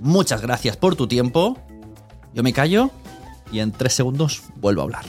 Muchas gracias por tu tiempo. Yo me callo y en tres segundos vuelvo a hablar.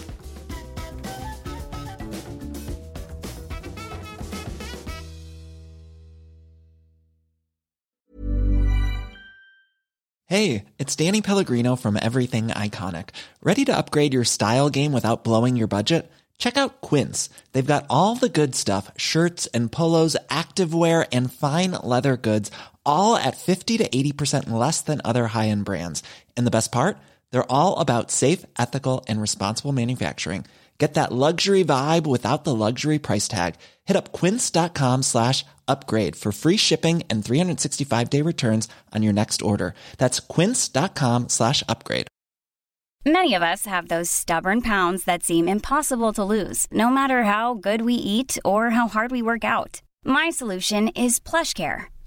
Hey, it's Danny Pellegrino from Everything Iconic. Ready to upgrade your style game without blowing your budget? Check out Quince. They've got all the good stuff shirts and polos, activewear, and fine leather goods, all at 50 to 80% less than other high end brands. And the best part? They're all about safe, ethical, and responsible manufacturing. Get that luxury vibe without the luxury price tag. Hit up quince.com slash upgrade for free shipping and 365 day returns on your next order. That's quince.com slash upgrade. Many of us have those stubborn pounds that seem impossible to lose, no matter how good we eat or how hard we work out. My solution is PlushCare.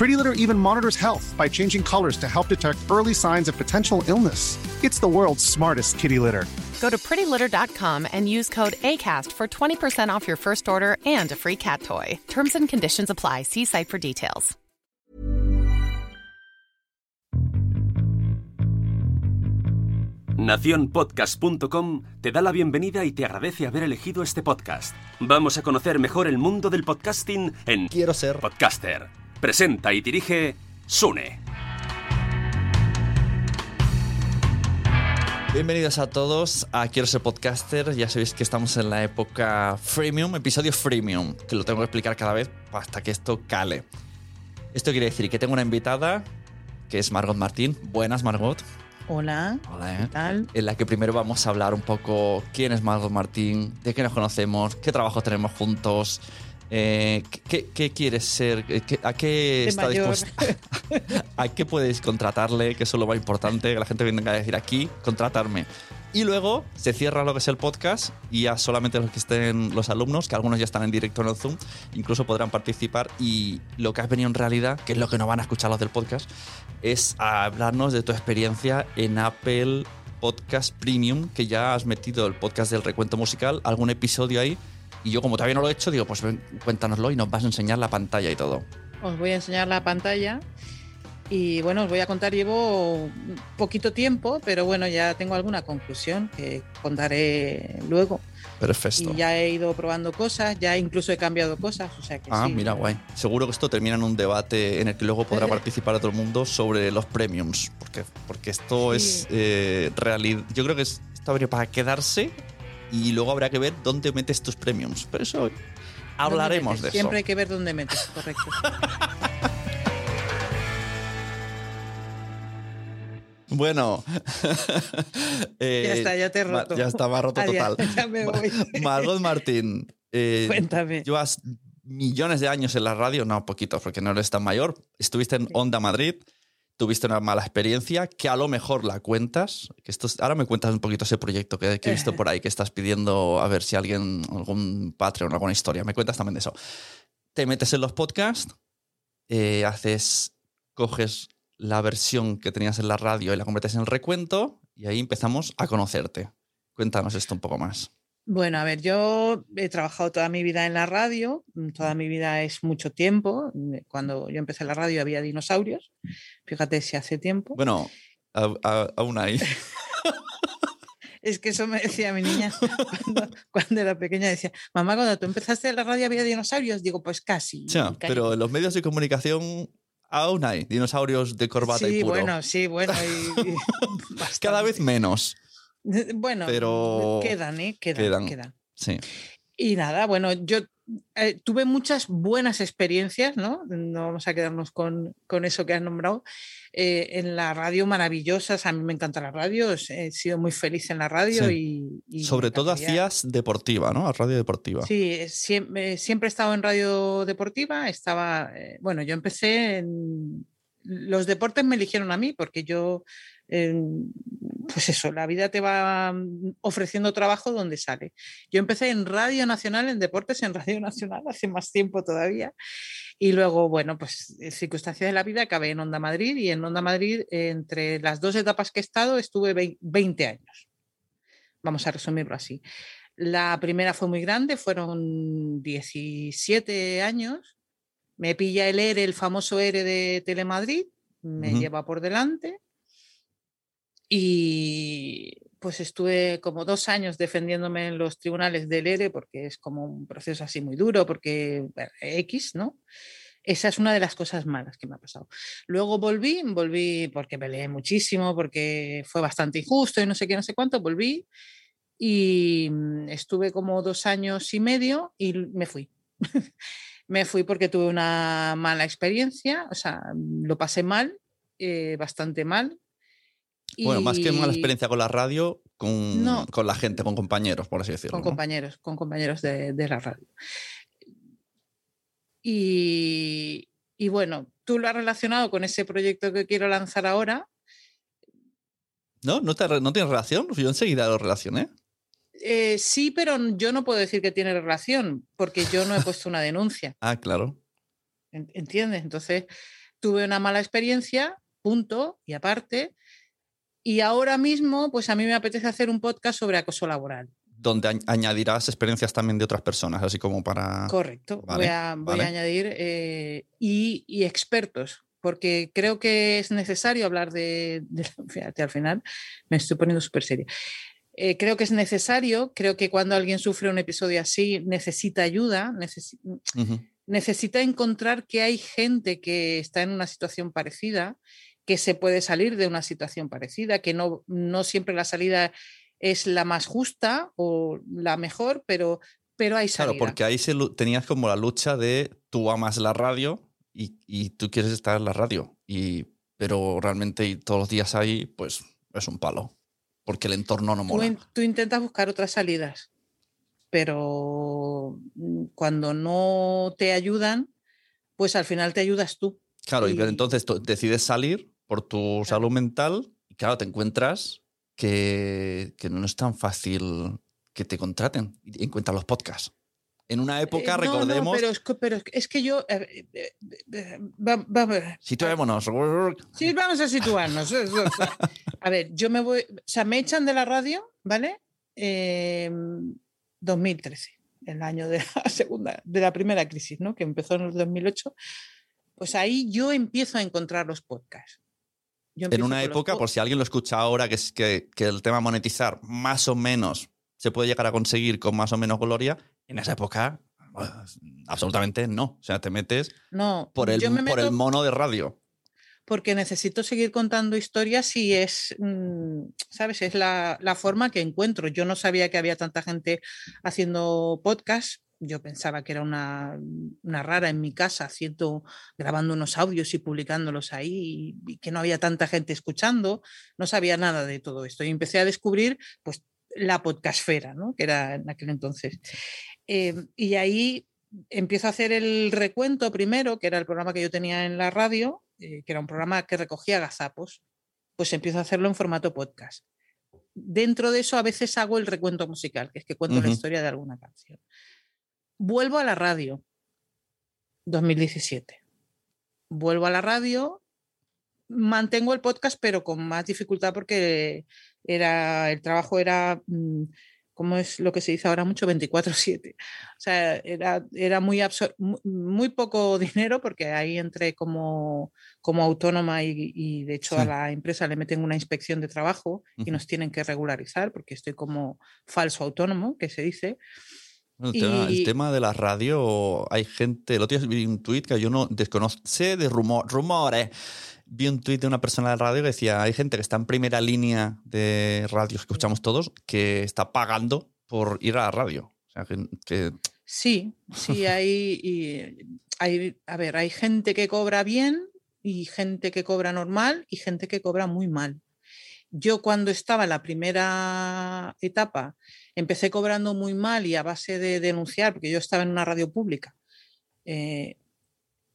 Pretty Litter even monitors health by changing colors to help detect early signs of potential illness. It's the world's smartest kitty litter. Go to prettylitter.com and use code ACAST for 20% off your first order and a free cat toy. Terms and conditions apply. See site for details. Naciónpodcast.com te da la bienvenida y te agradece haber elegido este podcast. Vamos a conocer mejor el mundo del podcasting en Quiero ser Podcaster. Presenta y dirige Sune. Bienvenidos a todos a Quiero ser podcaster. Ya sabéis que estamos en la época freemium, episodio freemium, que lo tengo que explicar cada vez hasta que esto cale. Esto quiere decir que tengo una invitada que es Margot Martín. Buenas, Margot. Hola. Hola, ¿Qué ¿eh? tal? En la que primero vamos a hablar un poco quién es Margot Martín, de qué nos conocemos, qué trabajo tenemos juntos, eh, qué, qué quieres ser, Eh, a qué está mayor. dispuesta, a qué podéis contratarle, que eso es lo más importante, que la gente venga a decir aquí, contratarme. Y luego se cierra lo que es el podcast y ya solamente los que estén los alumnos, que algunos ya están en directo en el Zoom, incluso podrán participar. Y lo que has venido en realidad, que es lo que no van a escuchar los del podcast, es a hablarnos de tu experiencia en Apple Podcast Premium, que ya has metido el podcast del recuento musical, algún episodio ahí. Y yo, como todavía no lo he hecho, digo, pues ven, cuéntanoslo y nos vas a enseñar la pantalla y todo. Os voy a enseñar la pantalla y bueno, os voy a contar, llevo poquito tiempo, pero bueno, ya tengo alguna conclusión que contaré luego. Perfecto. Y ya he ido probando cosas, ya incluso he cambiado cosas, o sea que Ah, sí. mira, guay. Seguro que esto termina en un debate en el que luego podrá participar todo el mundo sobre los premiums. Porque, porque esto Sí. es eh, realidad. Yo creo que es- esto habría para quedarse y luego habrá que ver dónde metes tus premiums. Pero eso ¿Dónde hablaremos de Siempre hay eso. que ver dónde metes, correcto. Bueno. Eh, Ya está, ya te he roto. Ya está, me ha roto Adiós, total. ya me voy. Margot Martín. eh, Cuéntame. Llevas millones de años en la radio, no poquitos, porque no eres tan mayor. Estuviste en Onda Madrid, tuviste una mala experiencia, que a lo mejor la cuentas. Que esto es- ahora me cuentas un poquito ese proyecto que, que he visto por ahí, que estás pidiendo a ver si alguien, algún Patreon, alguna historia. Me cuentas también de eso. Te metes en los podcasts, eh, haces, coges la versión que tenías en la radio y la conviertes en el recuento, y ahí empezamos a conocerte. Cuéntanos esto un poco más. Bueno, a ver, yo he trabajado toda mi vida en la radio, mm, toda mi vida es mucho tiempo. mm, Cuando yo empecé la radio había dinosaurios, fíjate si hace tiempo. Bueno, aún hay. Es que eso me decía mi niña cuando, era pequeña. Decía, mamá, cuando tú empezaste la radio había dinosaurios. Digo, pues casi. Ya, pero en los medios de comunicación aún hay dinosaurios de corbata sí, y puro. bueno, sí, bueno. Y, y Cada vez menos. Bueno, Pero quedan, ¿eh? Quedan, quedan. quedan. Sí. Y nada, bueno, yo eh, tuve muchas buenas experiencias, ¿no? No vamos a quedarnos con, con eso que has nombrado. Eh, en la radio maravillosas, a mí me encanta la radio, he sido muy feliz en la radio Sí. y, y Sobre todo hacías deportiva, ¿no? Radio deportiva. Sí, siempre, siempre he estado en radio deportiva. Estaba, eh, bueno, yo empecé en. Los deportes me eligieron a mí porque yo, eh, pues eso, la vida te va mm, ofreciendo trabajo donde sale. Yo empecé en Radio Nacional, en deportes en Radio Nacional, hace más tiempo todavía. Y luego, bueno, pues eh, circunstancias de la vida, acabé en Onda Madrid y en Onda Madrid, entre las dos etapas que he estado, estuve vei- 20 años. Vamos a resumirlo así. La primera fue muy grande, fueron 17 años. Me pilla el ERE, el famoso ERE de Telemadrid, me Ujú. lleva por delante. Y pues estuve como dos años defendiéndome en los tribunales del ERE porque es como un proceso así muy duro, porque X, ¿no? Esa es una de las cosas malas que me ha pasado. Luego volví, volví porque peleé muchísimo, porque fue bastante injusto y no sé qué, no sé cuánto, volví y mm, estuve como dos años y medio y me fui. me fui porque tuve una mala experiencia, o sea, lo pasé mal, eh, bastante mal. Bueno, más que mala experiencia con la radio, con, No. con la gente, con compañeros, por así decirlo. con ¿no? compañeros, con compañeros de, de la radio. Y, y bueno, tú lo has relacionado con ese proyecto que quiero lanzar ahora. ¿No? ¿No, te, no tienes relación? Yo enseguida lo relacioné. Eh, sí, pero yo no puedo decir que tiene relación, porque yo no he puesto una denuncia. Ah, claro. ¿en- ¿Entiendes? Entonces, tuve una mala experiencia, punto, y aparte. Y ahora mismo, pues a mí me apetece hacer un podcast sobre acoso laboral. Donde añ- añadirás experiencias también de otras personas, así como para. Correcto. Vale, voy a, voy vale. a añadir eh, y, y expertos, porque creo que es necesario hablar de, de- Fíjate, al final me estoy poniendo súper seria. Eh, creo que es necesario, creo que cuando alguien sufre un episodio así necesita ayuda, necesi- necesita encontrar que hay gente que está en una situación parecida, que se puede salir de una situación parecida, que no, no siempre la salida es la más justa o la mejor, pero, pero hay salida. Claro, porque ahí se tenías como la lucha de tú amas la radio y, y tú quieres estar en la radio. Y, pero realmente todos los días ahí, pues es un palo. Porque el entorno no mola. tú intentas buscar otras salidas, pero mm, cuando no te ayudan, pues al final te ayudas tú. Claro, y y- pero entonces tú decides salir por tu salud mental y claro, te encuentras que, que no es tan fácil que te contraten y encuentras los podcasts. En una época, Eh, no, recordemos, No, pero, es que, pero es que yo... eh, eh, eh, va- va- va- situémonos. Sí, vamos a situarnos. A ver, yo me voy, o sea, me echan de la radio, ¿vale? Eh, 2013, el año de la segunda, de la primera crisis, ¿no? Que empezó en el 2008. Pues ahí yo empiezo a encontrar los podcasts. En una época, po- por si alguien lo escucha ahora, que, es que, que el tema monetizar más o menos se puede llegar a conseguir con más o menos gloria, en esa época pues, absolutamente no. O sea, te metes No, por el mono de radio. porque necesito seguir contando historias y es, mm, ¿sabes? Es la, la forma que encuentro. Yo no sabía que había tanta gente haciendo podcast. Yo pensaba que era una, una rara en mi casa, haciendo, grabando unos audios y publicándolos ahí, y, y que no había tanta gente escuchando. No sabía nada de todo esto. Y empecé a descubrir, pues, la podcastfera, ¿no? Que era en aquel entonces. Eh, y ahí empiezo a hacer el recuento primero, que era el programa que yo tenía en la radio, eh, que era un programa que recogía gazapos, pues empiezo a hacerlo en formato podcast. Dentro de eso a veces hago el recuento musical, que es que cuento la Ujú. historia de alguna canción. Vuelvo a la radio, 2017. Vuelvo a la radio, mantengo el podcast, pero con más dificultad porque era, el trabajo era mm, como es lo que se dice ahora mucho, 24/7. O sea, era, era muy, muy poco dinero porque ahí entré como, como autónoma y, de hecho a la empresa le meten una inspección de trabajo y nos tienen que regularizar porque estoy como falso autónomo, que se dice. El, tema, de la radio, hay gente, lo tienes vi un tuit que yo no desconozco, sé de rumor, rumores. Vi un tuit de una persona de radio que decía, hay gente que está en primera línea de radios que escuchamos todos, que está pagando por ir a la radio. O sea, que, Sí, sí, hay, hay, a ver, hay gente que cobra bien y gente que cobra normal y gente que cobra muy mal. Yo cuando estaba en la primera etapa empecé cobrando muy mal y a base de denunciar, porque yo estaba en una radio pública, eh,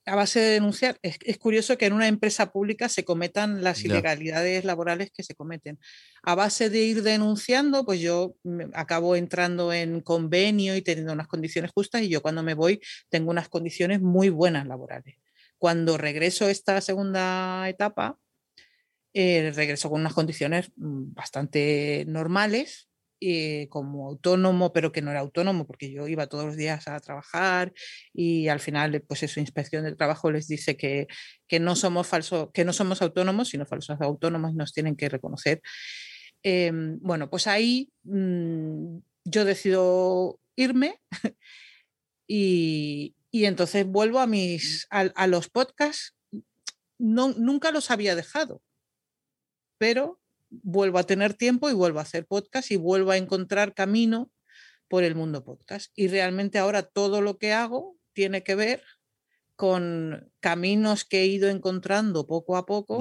a base de denunciar, es, curioso que en una empresa pública se cometan las ilegalidades laborales que se cometen. A base de ir denunciando, pues yo acabo entrando en convenio y teniendo unas condiciones justas y yo cuando me voy tengo unas condiciones muy buenas laborales. Cuando regreso a esta segunda etapa, eh, regreso con unas condiciones mm, bastante normales, eh, como autónomo, pero que no era autónomo porque yo iba todos los días a trabajar y al final, pues eso, inspección del trabajo les dice que, que no somos falsos, que no somos autónomos, sino falsos autónomos y nos tienen que reconocer. Em, bueno, pues ahí mm, yo decido irme y, y, entonces vuelvo a mis a, a los podcasts. No, nunca los había dejado pero vuelvo a tener tiempo y vuelvo a hacer podcast y vuelvo a encontrar camino por el mundo podcast. Y realmente ahora todo lo que hago tiene que ver con caminos que he ido encontrando poco a poco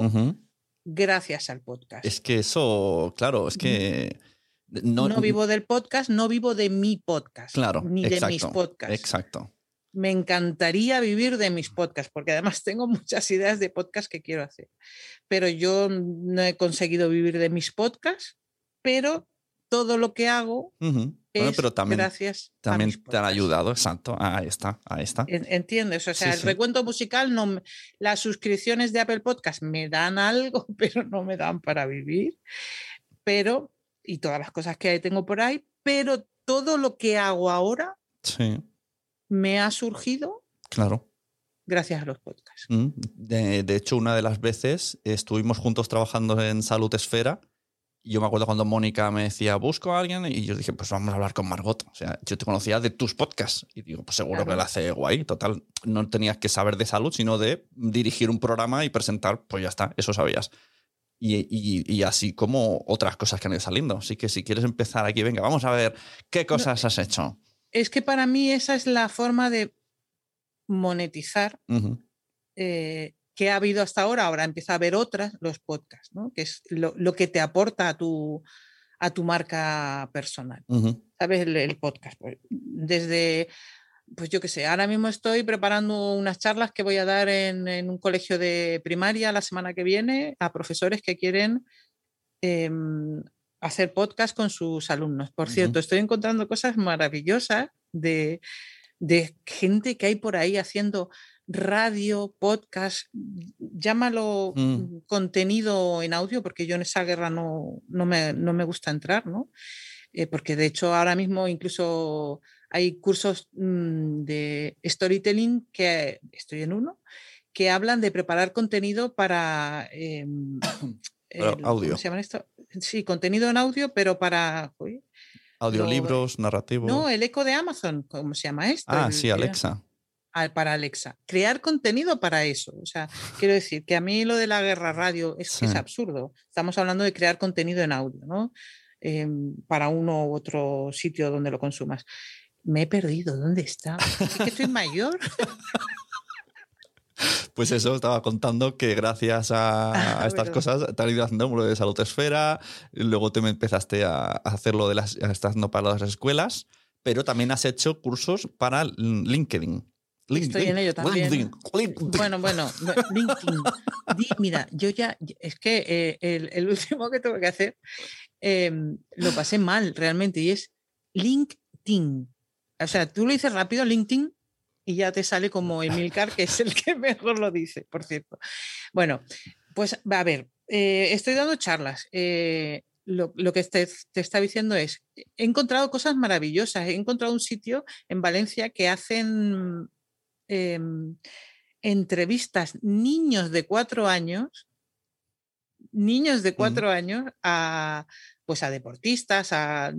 gracias al podcast. Es que eso, claro, es que... No, vivo del podcast, no vivo de mi podcast. Claro. Ni de mis podcasts. Exacto me encantaría vivir de mis podcasts, porque además tengo muchas ideas de podcast que quiero hacer. Pero yo no he conseguido vivir de mis podcasts, pero todo lo que hago es pero también, gracias también te han ayudado, exacto. Ahí está, ahí está. Entiendes, o sea, el recuento musical, no, las suscripciones de Apple Podcast me dan algo, pero no me dan para vivir. Pero, y todas las cosas que tengo por ahí, pero todo lo que hago ahora sí me ha surgido. Claro. Gracias a los podcasts. Mm, de, hecho, una de las veces estuvimos juntos trabajando en Salud Esfera. Y yo me acuerdo cuando Mónica me decía, busco a alguien, y yo dije, pues vamos a hablar con Margot. O sea, yo te conocía de tus podcasts. Y digo, pues seguro que la hace guay. Total, no tenías que saber de salud, sino de dirigir un programa y presentar, pues ya está, eso sabías. Y, y, así como otras cosas que han ido saliendo. Así que si quieres empezar aquí, venga, vamos a ver qué cosas has hecho es que para mí esa es la forma de monetizar eh, que ha habido hasta ahora. Ahora empieza a haber otras, los podcasts, ¿no? que es lo, que te aporta a tu, a tu marca personal. ¿Sabes? El, podcast. Pues, desde, pues yo qué sé, ahora mismo estoy preparando unas charlas que voy a dar en, un colegio de primaria la semana que viene a profesores que quieren em, hacer podcast con sus alumnos. Por cierto, estoy encontrando cosas maravillosas de, gente que hay por ahí haciendo radio, podcast, llámalo mm. contenido en audio, porque yo en esa guerra no, no, me, no me, gusta entrar, ¿no? Eh, porque de hecho ahora mismo incluso hay cursos mm, de storytelling que estoy en uno, que hablan de preparar contenido para... Em, audio. ¿Cómo se llama esto? Sí, contenido en audio, pero para. Audiolibros, narrativos. No, el eco de Amazon, ¿cómo se llama esto? Ah, sí, Alexa. Ah, para Alexa. Crear contenido para eso. O sea, quiero decir que a mí lo de la guerra radio es, es absurdo. Estamos hablando de crear contenido en audio, ¿no? Em, para uno u otro sitio donde lo consumas. Me he perdido. ¿Dónde está? ¿Es que estoy mayor? Pues eso, estaba contando que gracias a, ah, estas cosas te han ido haciendo lo de salud esfera, luego te empezaste a, hacer lo de las, estás para las escuelas, pero también has hecho cursos para LinkedIn. Estoy en ello también. Bueno, bueno, LinkedIn. Mira, yo ya, es que eh, el, último que tuve que hacer em, lo pasé mal realmente y es LinkedIn. O sea, tú lo dices rápido, LinkedIn, y ya te sale como Emilcar, que es el que mejor lo dice, por cierto. Bueno, pues a ver, eh, estoy dando charlas. Eh, lo, que te, está diciendo es, he encontrado cosas maravillosas, he encontrado un sitio en Valencia que hacen em, entrevistas niños de cuatro años, niños de cuatro años a, pues a deportistas, a,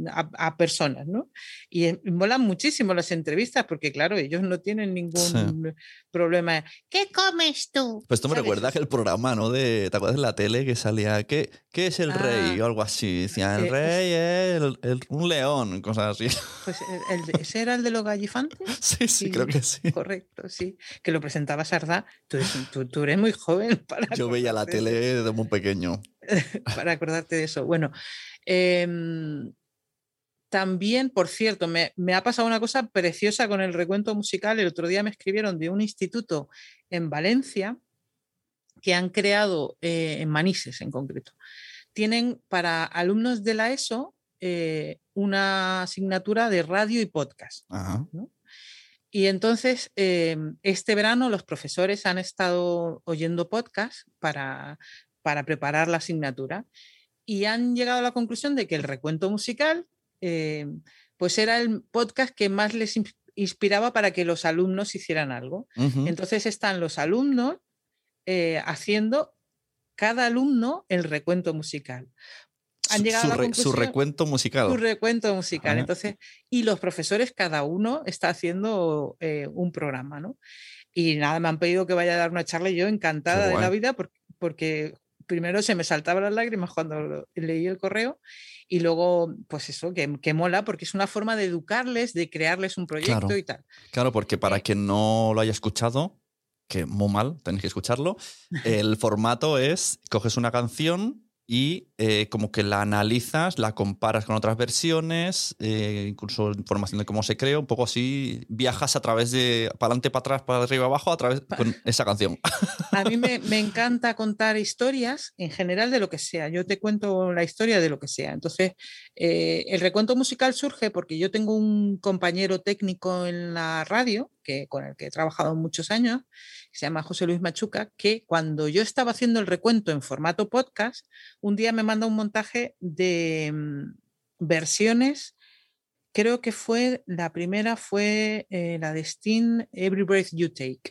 personas, ¿no? Y molan muchísimo las entrevistas porque, claro, ellos no tienen ningún problema. ¿Qué comes tú? Pues esto me recuerda que el programa, ¿no? De, ¿Te acuerdas de la tele que salía, ¿qué, qué es el rey? Ah, o algo así. Decían, el eh, rey es un león, cosas así. Pues el, ¿ese era el de los gallifantes? Sí, sí, creo que sí. Correcto, sí. Que lo presentaba Sardá. Tú tú eres muy joven para... Yo veía la tele desde muy pequeño. para acordarte de eso. Bueno, em, también, por cierto, me, ha pasado una cosa preciosa con el recuento musical. El otro día me escribieron de un instituto en Valencia que han creado, eh, en Manises en concreto, tienen para alumnos de la ESO eh, una asignatura de radio y podcast. Y entonces, em, este verano los profesores han estado oyendo podcast para para preparar la asignatura y han llegado a la conclusión de que el recuento musical eh, pues era el podcast que más les inspiraba para que los alumnos hicieran algo. Entonces están los alumnos eh, haciendo cada alumno el recuento musical. Han llegado su, a la su recuento musical. Su recuento musical. Entonces, y los profesores, cada uno está haciendo eh, un programa, ¿no? Y nada, me han pedido que vaya a dar una charla y yo encantada de la vida porque, porque primero se me saltaban las lágrimas cuando leí el correo y luego, pues eso, que, mola porque es una forma de educarles, de crearles un proyecto y tal. Claro, porque para eh quien no lo haya escuchado, que muy mal, tenéis que escucharlo, el formato es, coges una canción y eh, como que la analizas, la comparas con otras versiones, eh, incluso información de cómo se crea, un poco así, viajas a través de, para adelante, para atrás, para arriba, abajo, a través con esa canción. A mí me, encanta contar historias en general de lo que sea. Yo te cuento la historia de lo que sea. Entonces, eh, el recuento musical surge porque yo tengo un compañero técnico en la radio, que, con el que he trabajado muchos años, se llama José Luis Machuca, que cuando yo estaba haciendo el recuento en formato podcast, un día me manda un montaje de mm, versiones. Creo que fue, la primera fue eh, la de Steam, Every Breath You Take.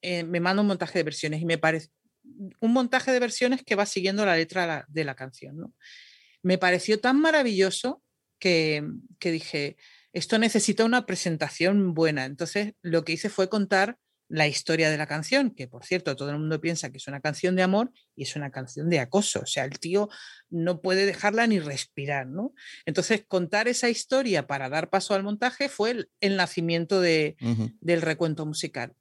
Eh, me manda un montaje de versiones y me parece un montaje de versiones que va siguiendo la letra de la canción. Me pareció tan maravilloso que, que dije, esto necesita una presentación buena. Entonces, lo que hice fue contar la historia de la canción, que por cierto todo el mundo piensa que es una canción de amor y es una canción de acoso, o sea, el tío no puede dejarla ni respirar, ¿no? Entonces, contar esa historia para dar paso al montaje fue el, nacimiento de, del recuento musical.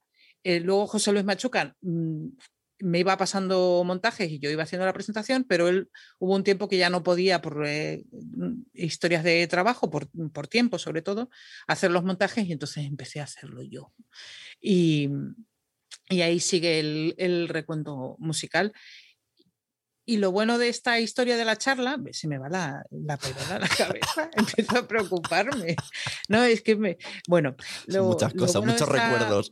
Eh, luego José Luis Machuca mm, me iba pasando montajes y yo iba haciendo la presentación, pero él hubo un tiempo que ya no podía, por eh, historias de trabajo, por, por, tiempo sobre todo, hacer los montajes y entonces empecé a hacerlo yo. Y, y ahí sigue el, el, recuento musical. Y lo bueno de esta historia de la charla, se me va la, la a la cabeza, empiezo a preocuparme. No, es que me. Bueno, muchas cosas, muchos recuerdos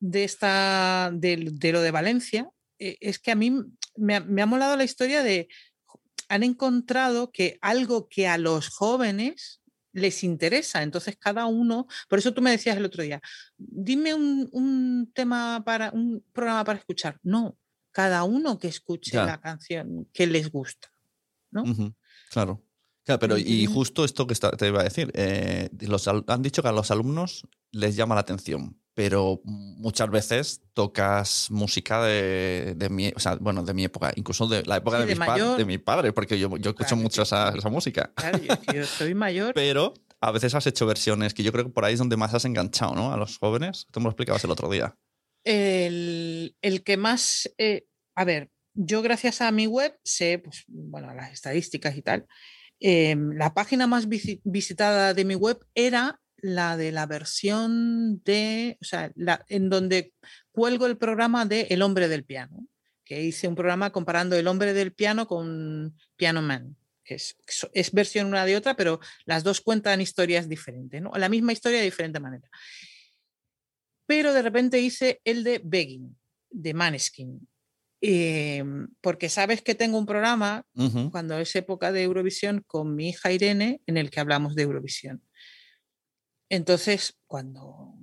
de, esta, de, lo de Valencia eh, es que a mí me ha, molado la historia de, han encontrado que algo que a los jóvenes les interesa, entonces cada uno, por eso tú me decías el otro día, dime un, tema para un programa para escuchar. No, cada uno que escuche la canción que les gusta. ¿no? Claro. Claro, pero y justo esto que te iba a decir, eh, los, han dicho que a los alumnos les llama la atención, pero muchas veces tocas música de, mi, bueno, de mi época, incluso de la época de, mis de, mi padre, porque yo, yo escucho mucho esa, música. Claro, yo, soy mayor. pero a veces has hecho versiones que yo creo que por ahí es donde más has enganchado, ¿no? A los jóvenes. Tú me lo explicabas el otro día. El, que más, eh, a ver, yo gracias a mi web sé, pues, bueno, las estadísticas y tal, em, la página más visitada de mi web era la de la versión de, o sea, en donde cuelgo el programa de El hombre del piano, que hice un programa comparando El hombre del piano con Piano Man. Que es, es versión una de otra, pero las dos cuentan historias diferentes, ¿no? La misma historia de diferente manera. Pero de repente hice el de Begging, de Maneskin. Eh, porque sabes que tengo un programa cuando es época de Eurovisión con mi hija Irene en el que hablamos de Eurovisión. Entonces, cuando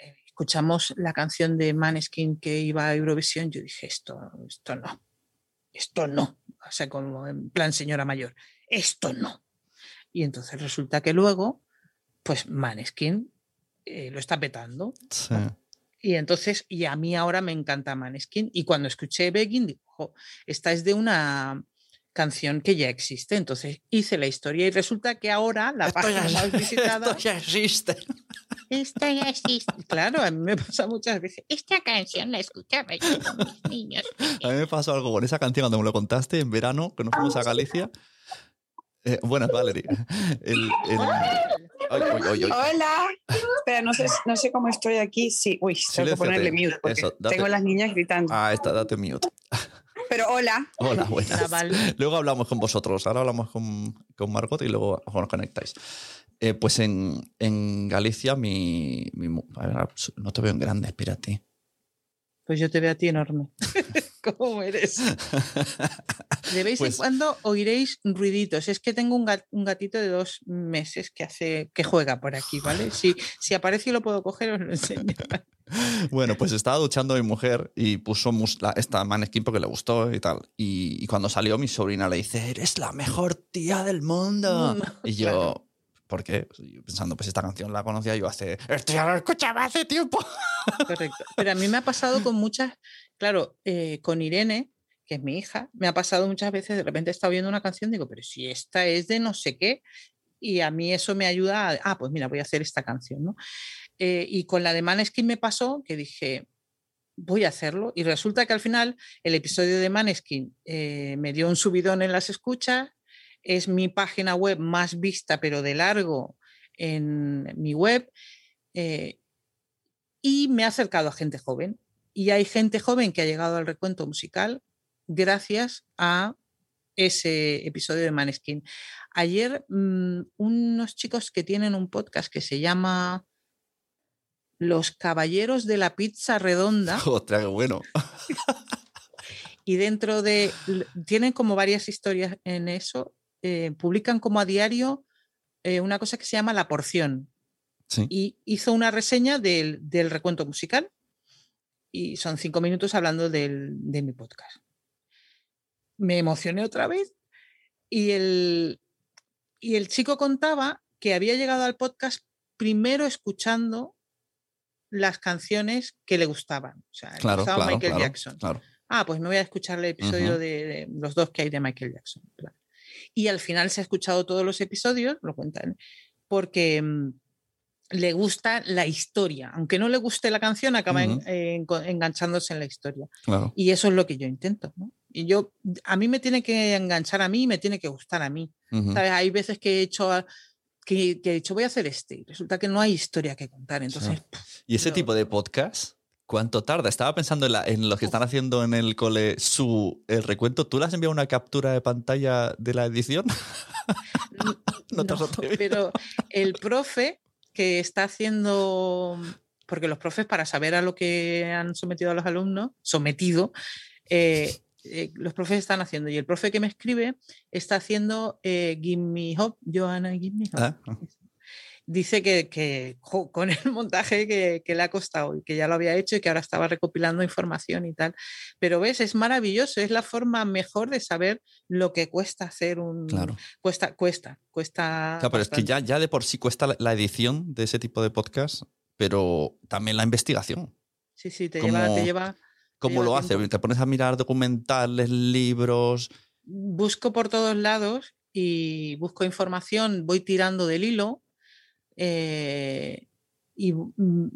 eh, escuchamos la canción de Maneskin que iba a Eurovisión, yo dije, esto, esto no, esto no. O sea, como en plan señora mayor, esto no. Y entonces resulta que luego, pues Maneskin eh, lo está petando. Sí. Y entonces, y a mí ahora me encanta Maneskin. Y cuando escuché Begging, digo, "Jo, esta es de una canción que ya existe. Entonces hice la historia y resulta que ahora la Esto página ya, más visitada. esto ya existe. Esta ya existe. Claro, a mí me pasa muchas veces. Esta canción la escuchaba yo con mis niños. A mí me pasó algo con esa canción cuando me lo contaste en verano, que nos fuimos a Galicia. Eh, buenas, Valerie. El- el- Ay, ay, ay, ay. Hola. Espera, no sé, no sé cómo estoy aquí. Sí, uy, tengo que ponerle mute porque Eso, date- tengo las niñas gritando. Ah, está, date mute. Pero hola. Hola, buenas. Luego hablamos con vosotros. Ahora hablamos con, con Margot y luego os conectáis. Eh, pues en, en Galicia, mi, mi mu- a ver, No te veo en grande, espérate. Pues yo te veo a ti enorme. ¿Cómo eres? De vez Pues- en cuando oiréis ruiditos. Es que tengo un, gat- un gatito de dos meses que hace que juega por aquí, ¿vale? Si, si aparece y lo puedo coger, os lo enseño. Bueno, pues estaba duchando mi mujer y puso la- esta Maneskin porque le gustó y tal. Y, y cuando salió mi sobrina le dice, eres la mejor tía del mundo. No, y yo, claro. ¿por qué? Pues pensando, pues esta canción la conocía yo hace, esto ya lo escuchaba hace tiempo. Correcto. Pero a mí me ha pasado con muchas, claro, eh, con Irene, que es mi hija, me ha pasado muchas veces, de repente he estado viendo una canción, digo, pero si esta es de no sé qué, y a mí eso me ayuda a, ah, pues mira, voy a hacer esta canción, ¿no? Eh, y con la de Maneskin me pasó que dije, voy a hacerlo, y resulta que al final el episodio de Maneskin eh, me dio un subidón en las escuchas, es mi página web más vista, pero de largo en mi web. y me ha acercado a gente joven. Y hay gente joven que ha llegado al recuento musical gracias a ese episodio de Maneskin. Ayer mm, unos chicos que tienen un podcast que se llama Los Caballeros de la Pizza Redonda Ostras, qué bueno. y dentro de, tienen como varias historias en eso, eh, publican como a diario eh, una cosa que se llama La Porción Sí. y hizo una reseña del, del recuento musical y son cinco minutos hablando del- de mi podcast. Me emocioné otra vez y el, y el chico contaba que había llegado al podcast primero escuchando las canciones que le gustaban. O sea, Claro, gustaba claro, Michael claro, Jackson. Ah, pues me voy a escuchar el episodio de, de los dos que hay de Michael Jackson. Y al final se ha escuchado todos los episodios, lo cuentan, porque mm, le gusta la historia. Aunque no le guste la canción, acaba en- enganchándose en la historia. claro. Y eso es lo que yo intento. ¿no? Y yo, a mí me tiene que enganchar a mí y me tiene que gustar a mí. ¿Sabes? Hay veces que he hecho a- que, que he dicho voy a hacer este y resulta que no hay historia que contar. Entonces, Y ese tipo de podcast, ¿cuánto tarda? Estaba pensando en, la- en los que están haciendo en el cole su el recuento. ¿Tú le has enviado una captura de pantalla de la edición? No te has atrevido. pero el profe que está haciendo, porque los profes para saber a lo que han sometido a los alumnos, sometido, eh, eh, los profes están haciendo. Y el profe que me escribe está haciendo eh, Give Me Hope, Johanna Give Hope. Ah, Dice que, que, jo, con el montaje que, que le ha costado y que ya lo había hecho y que ahora estaba recopilando información y tal. Pero ves, es maravilloso, es la forma mejor de saber lo que cuesta hacer un... Claro. Cuesta, cuesta, cuesta... Claro, pero es que ya, ya de por sí cuesta la, la edición de ese tipo de podcast, pero también la investigación. Sí, sí, te como- lleva, te lleva. ¿Cómo lo hace? tiempo. Te pones a mirar documentales, libros. Busco por todos lados y busco información, voy tirando del hilo eh, y mm,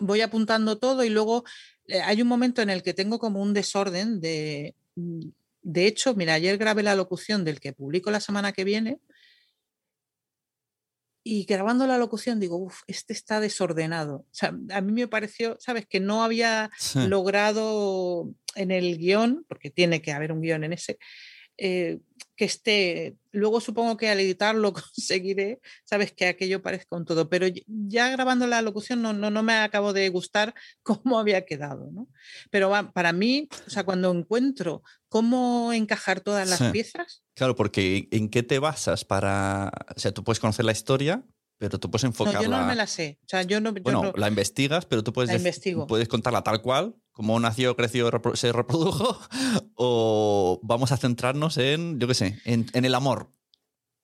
voy apuntando todo y luego eh, hay un momento en el que tengo como un desorden de... mm, De hecho, mira, ayer grabé la locución del que publico la semana que viene y grabando la locución digo, uff, este está desordenado. O sea, a mí me pareció, ¿sabes? Que no había Sí. logrado en el guion, porque tiene que haber un guion en ese, eh, que esté. Luego supongo que al editarlo conseguiré, sabes, que aquello parezca un todo, pero ya grabando la locución no, no, no me acabo de gustar cómo había quedado, ¿no? Pero para mí, o sea, cuando encuentro cómo encajar todas las piezas. Claro, porque ¿en qué te basas para. O sea, tú puedes conocer la historia, pero tú puedes enfocarla. No, yo no me la sé. O sea, yo no, bueno, la investigas, pero tú puedes, puedes contarla tal cual, como nació, creció, se reprodujo, o vamos a centrarnos en, yo qué sé, en, el amor.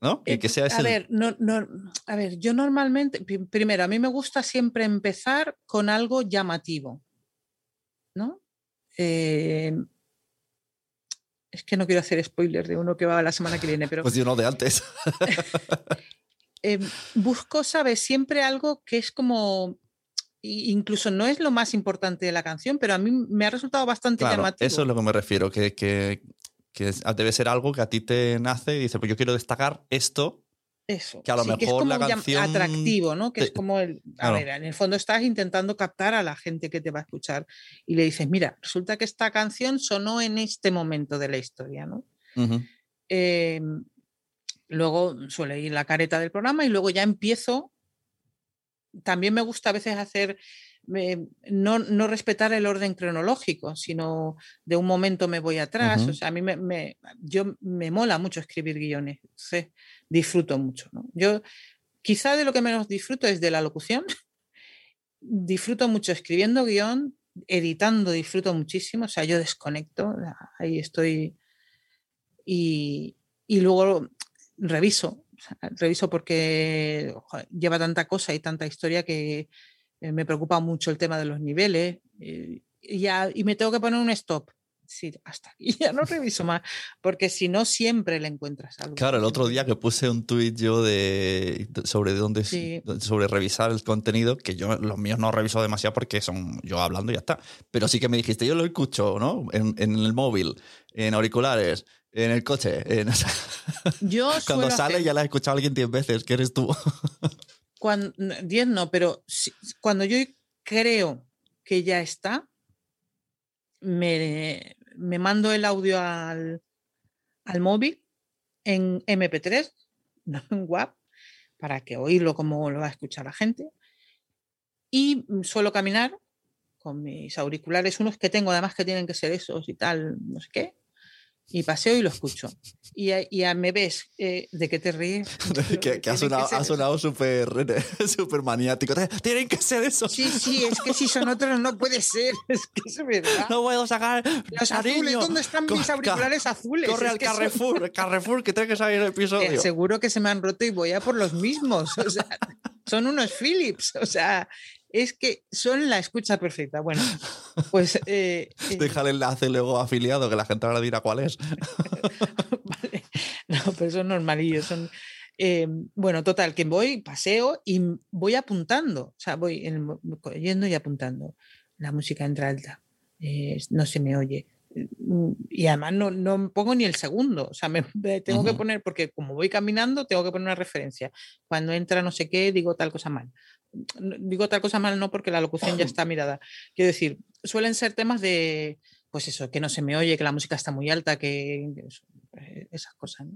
¿No? que sea a, ver, no, no, a ver, yo normalmente, primero, a mí me gusta siempre empezar con algo llamativo. ¿No? Eh, es que no quiero hacer spoiler de uno que va la semana que viene, pero. Pues de uno de antes. Em, busco, ¿sabes? Siempre algo que es como. Incluso no es lo más importante de la canción, pero a mí me ha resultado bastante llamativo. Eso es lo que me refiero, que, que, que, debe ser algo que a ti te nace y dices, pues yo quiero destacar esto. Eso. Que a lo mejor es como la canción. Atractivo, ¿no? Que es como el. A ver, en el fondo estás intentando captar a la gente que te va a escuchar y le dices, mira, resulta que esta canción sonó en este momento de la historia, ¿no? Luego suele ir la careta del programa y luego ya empiezo. También me gusta a veces hacer, no, respetar el orden cronológico, sino de un momento me voy atrás. O sea, a mí me, yo, me mola mucho escribir guiones, disfruto mucho. Yo quizá de lo que menos disfruto es de la locución. disfruto mucho escribiendo guion, editando disfruto muchísimo, o sea, yo desconecto, ahí estoy. Y, y luego reviso, reviso porque lleva tanta cosa y tanta historia que eh, me preocupa mucho el tema de los niveles eh, y, ya, y me tengo que poner un stop. Sí, hasta aquí ya no reviso más, porque si no siempre le encuentras algo. Claro, el otro día que puse un tuit yo de sobre dónde sobre revisar el contenido, que yo los míos no reviso demasiado porque son yo hablando y ya está. Pero sí que me dijiste, yo lo escucho, ¿no? En, en el móvil, en auriculares, en el coche. Yo Cuando sale ya la ha escuchado alguien diez veces, que eres tú. Cuando, diez no, pero cuando yo creo que ya está, me, me mando el audio al, al, móvil en MP3, no en WAP, para que oírlo como lo va a escuchar la gente. Y suelo caminar con mis auriculares, unos que tengo además que tienen que ser esos y tal, no sé qué, y paseo y lo escucho. Y, y me ves eh, de qué te ríes. que, ha sonado, súper super maniático. Tienen que ser eso. Sí, sí, es que si son otros no puede ser. Es que es verdad. No puedo sacar. Los azules, ¿dónde están mis auriculares azules? Corre al Carrefour, Carrefour, que tiene que salir el episodio. Eh, seguro que se me han roto y voy a por los mismos. O sea, son unos Philips. O sea, es que son la escucha perfecta. Bueno, pues. Eh, eh Deja el enlace luego afiliado, que la gente ahora dirá cuál es. vale. No, pero son normalillos. Son, eh, bueno, total, que voy, paseo y voy apuntando. O sea, voy yendo y apuntando. La música entra alta. Eh, no se me oye. Y además no, no, pongo ni el segundo, o sea, me, tengo que poner, porque como voy caminando, tengo que poner una referencia. Cuando entra no sé qué, digo tal cosa mal digo otra cosa mal no porque la locución ya está mirada. Quiero decir, suelen ser temas de, pues eso, que no se me oye, que la música está muy alta, que, eh, esas cosas.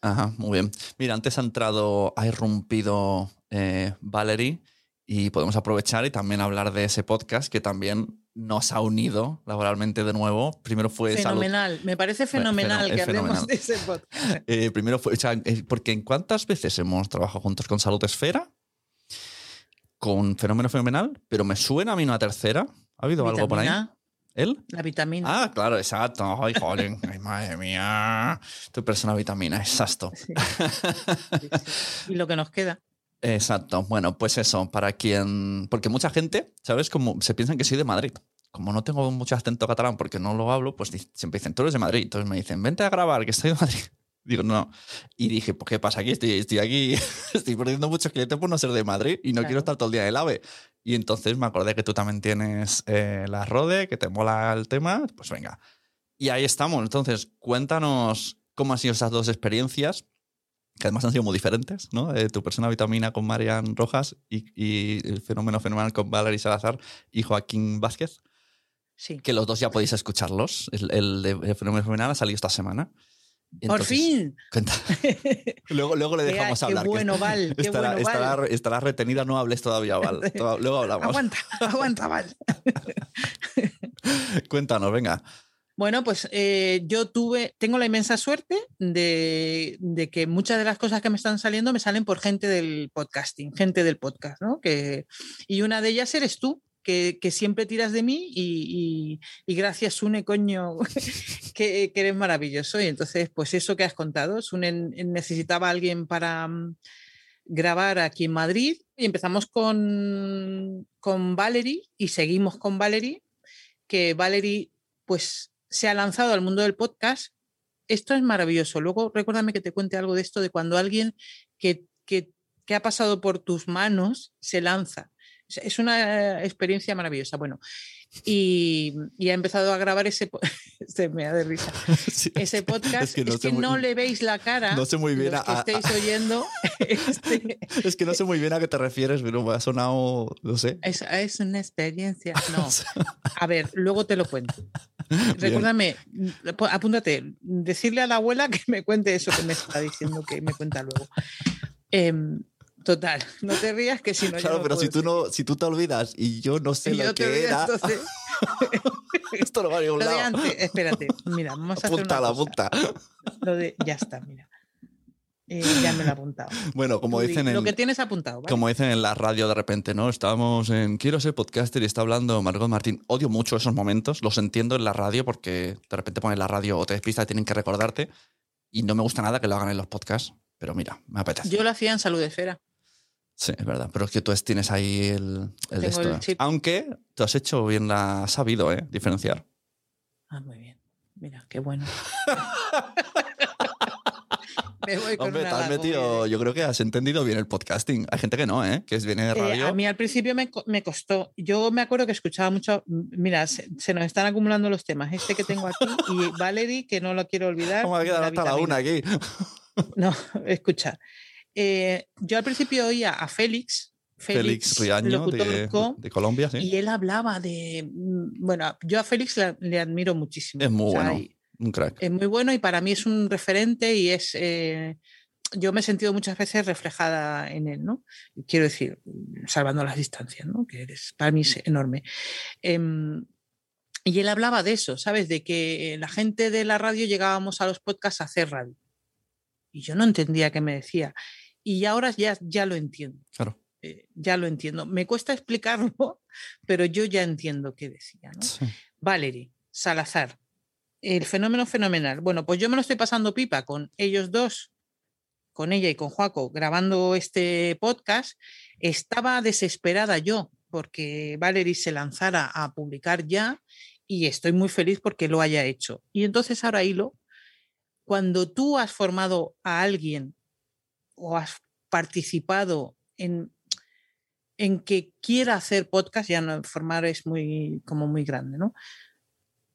Ajá, muy bien. Mira, antes ha entrado, ha irrumpido eh, Valerie y podemos aprovechar y también hablar de ese podcast que también nos ha unido laboralmente de nuevo. Primero fue fenomenal, me parece fenomenal que hablemos de ese podcast. Eh, primero fue, porque ¿en cuántas veces hemos trabajado juntos con Salud Esfera? Con Fenómeno Fenomenal, pero me suena a mí una tercera. ¿Ha habido algo por ahí? ¿Él? La vitamina. Ah, claro, exacto. Ay, joder, ay, madre mía. Tu persona vitamina, exacto. Y lo que nos queda. Exacto. Bueno, pues eso, para quien. Porque mucha gente, ¿sabes? Como se piensan que soy de Madrid. Como no tengo mucho acento catalán porque no lo hablo, pues siempre dicen, tú eres de Madrid. Entonces me dicen, vente a grabar, que estoy de Madrid. Digo, no. Y dije, pues, ¿qué pasa aquí? Estoy, estoy aquí, estoy perdiendo muchos clientes por no ser de Madrid y no quiero estar todo el día en el AVE. Y entonces me acordé que tú también tienes eh, la RODE, que te mola el tema. Pues venga. Y ahí estamos. Entonces, cuéntanos cómo han sido esas dos experiencias, que además han sido muy diferentes, ¿no? tu persona vitamina con Marian Rojas y, el fenómeno fenomenal con Valerie Salazar y Joaquín Vázquez. Sí. Que los dos ya podéis escucharlos. El, el, el fenómeno fenomenal ha salido esta semana. Por fin. luego, luego le dejamos qué hablar. que bueno, Val, qué estará, bueno, Val. estará- retenida, no hables todavía, Val. Luego hablamos. Aguanta, aguanta, Val. Cuéntanos, venga. Bueno, pues eh, yo tuve, tengo la inmensa suerte de, de que muchas de las cosas que me están saliendo me salen por gente del podcasting, gente del podcast, ¿no? Que, y una de ellas eres tú, que, siempre tiras de mí y, gracias, Sune, coño, que, que eres maravilloso. Y entonces, pues eso que has contado, Sune necesitaba a alguien para mm, grabar aquí en Madrid y empezamos con, con Valerie y seguimos con Valerie, que Valerie, pues se ha lanzado al mundo del podcast. Esto es maravilloso. Luego recuérdame que te cuente algo de esto, de cuando alguien que, que, que ha pasado por tus manos se lanza. Es- Es una eh, experiencia maravillosa. Bueno, y, y ha empezado a grabar ese, se me da de risa, Sí. ese podcast. Es que no, sé muy- le veis la cara. no sé muy bien los a- que a- estéis oyendo. este, Es que no sé muy bien a qué te refieres, pero me ha sonado, no sé. es, es una experiencia. No. A ver, luego te lo cuento. Recuérdame, po- apúntate, decirle a la abuela que me cuente eso que me está diciendo que me cuenta luego. Em, total, no te rías que si no. yo Claro, no pero si tú, no, si tú te olvidas y yo no sé lo que era, entonces, esto no va a ningún lo de lado. antes, espérate, mira, vamos a hacer Apunta, una la cosa. apunta. Lo de, ya está, mira. Eh, ya me lo he apuntado. Bueno, como Tú dicen Lo en, que tienes apuntado, ¿vale? como dicen en la radio de repente, ¿no? Estábamos en Quiero ser podcaster y está hablando Margot Martín. Odio mucho esos momentos, los entiendo en la radio porque de repente ponen la radio o te despistas y tienen que recordarte. Y no me gusta nada que lo hagan en los podcasts, pero mira, me apetece. Yo lo hacía en Salud Esfera. Sí, es verdad, pero es que tú es- tienes ahí el, el de Tengo esto. el chip. Aunque tú has hecho bien la sabido, ¿eh? Diferenciar. Ah, muy bien. Mira, qué bueno. Me voy con Hombre, te has metido, yo creo que has entendido bien el podcasting. Hay gente que no, ¿eh? Que viene de Eh, radio. a mí al principio me, me costó. Yo me acuerdo que escuchaba mucho. Mira, se, se nos están acumulando los temas. Este que tengo aquí y Valerie, que no lo quiero olvidar. ¿Cómo ha quedado la hasta la una aquí? No, escucha. Eh, yo al principio oía a Félix. Félix Riaño locutor de, co, de Colombia, sí. Y él hablaba de. mm, Bueno, yo a Félix le, le admiro muchísimo. Es muy O sea, bueno. y- Un crack. es muy bueno y para mí es un referente y es. eh, yo me he sentido muchas veces reflejada en él, ¿no? Quiero decir, salvando las distancias, ¿no? Que eres, para mí es enorme. Em, y él hablaba de eso, ¿sabes? De que la gente de la radio llegábamos a los podcasts a hacer radio. Y yo no entendía qué me decía. Y ahora ya, ya lo entiendo. Claro. eh, ya lo entiendo. Me cuesta explicarlo, pero yo ya entiendo qué decía, ¿no? Sí. Valerie, Salazar, el fenómeno fenomenal. Bueno, pues yo me lo estoy pasando pipa con ellos dos, con ella y con Joaco, grabando este podcast. Estaba desesperada yo porque Valerie se lanzara a publicar ya y estoy muy feliz porque lo haya hecho. Y entonces ahora hilo, cuando tú has formado a alguien o has participado en, en que quiera hacer podcast, ya no formar es muy como muy grande, ¿no?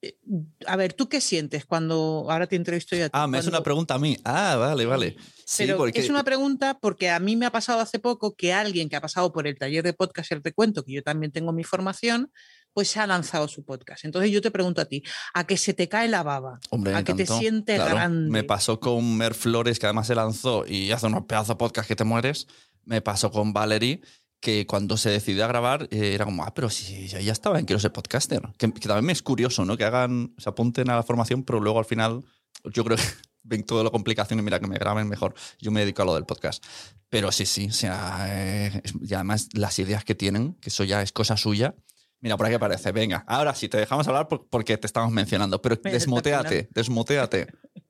Eh, A ver, ¿tú qué sientes cuando ahora te entrevisto yo a ti? Ah, me cuando- una pregunta a mí. Ah, vale, vale. Sí, pero porque es una pregunta porque a mí me ha pasado hace poco que alguien que ha pasado por el taller de podcast El Recuento, que yo también tengo mi formación, pues se ha lanzado su podcast. Entonces yo te pregunto a ti, ¿a que se te cae la baba? Hombre, a que te sientes Claro, grande. Me pasó con Mer Flores, que además se lanzó y hace unos pedazos de podcast que te mueres. Me pasó con Valerie, que cuando se decidió a grabar eh, era como, ah, pero si ya ya estaba en Quiero ser podcaster. Que, que también me es curioso, ¿no? Que hagan, se apunten a la formación, pero luego al final yo creo que ven toda la complicación y mira que me graben mejor. Yo me dedico a lo del podcast. Pero sí, sí, o sea, eh, y además las ideas que tienen, que eso ya es cosa suya. Mira, por aquí aparece. Venga, ahora sí, te dejamos hablar por- porque te estamos mencionando, pero espectacular. desmuteate.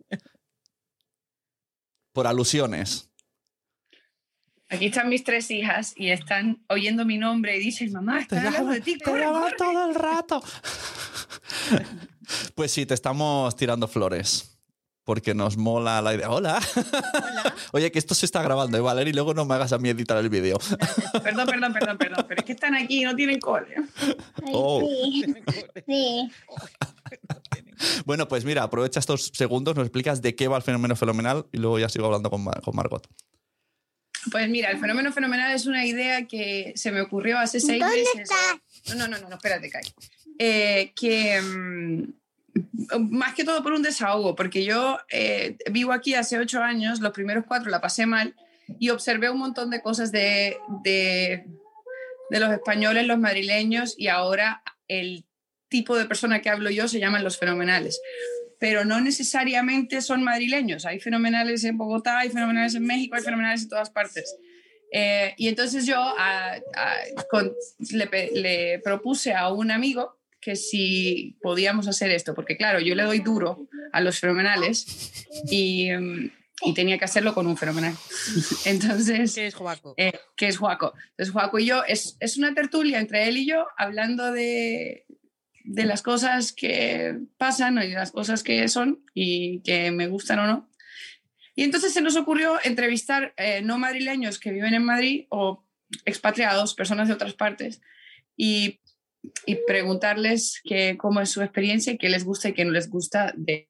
Por alusiones. Aquí están mis tres hijas y están oyendo mi nombre y dicen, mamá, están hablando de ti, corre, corre". todo el rato. pues sí, te estamos tirando flores. Porque nos mola la idea. Hola. Oye, que esto se está grabando, ¿eh, Valeria? Y luego no me hagas a mí editar el vídeo. Perdón, perdón, perdón, perdón, pero es que están aquí y no tienen cole. Oh. Sí, sí. Bueno, pues mira, aprovecha estos segundos, nos explicas de qué va el fenómeno fenomenal y luego ya sigo hablando con, Mar- con Margot. Pues mira, el fenómeno fenomenal es una idea que se me ocurrió hace seis ¿Dónde meses. está? No, no, no, no, espérate, Kai. Eh, que, mm, más que todo por un desahogo, porque yo eh, vivo aquí hace ocho años, los primeros cuatro la pasé mal y observé un montón de cosas de, de, de los españoles, los madrileños y ahora el tipo de persona que hablo yo se llaman los fenomenales. Pero no necesariamente son madrileños. Hay fenomenales en Bogotá, hay fenomenales en México, hay fenomenales en todas partes. Eh, y entonces yo a- a- con- le, le propuse a un amigo que si podíamos hacer esto, porque claro, yo le doy duro a los fenomenales y, mm, y tenía que hacerlo con un fenomenal. Entonces, ¿Qué es Joaco? eh, que es Juaco. Entonces, Juaco y yo, es, es una tertulia entre él y yo hablando de, de las cosas que pasan y de las cosas que son y que me gustan o no. Y entonces se nos ocurrió entrevistar eh, no madrileños que viven en Madrid o expatriados, personas de otras partes, y, y preguntarles que, cómo es su experiencia y qué les gusta y qué no les gusta de...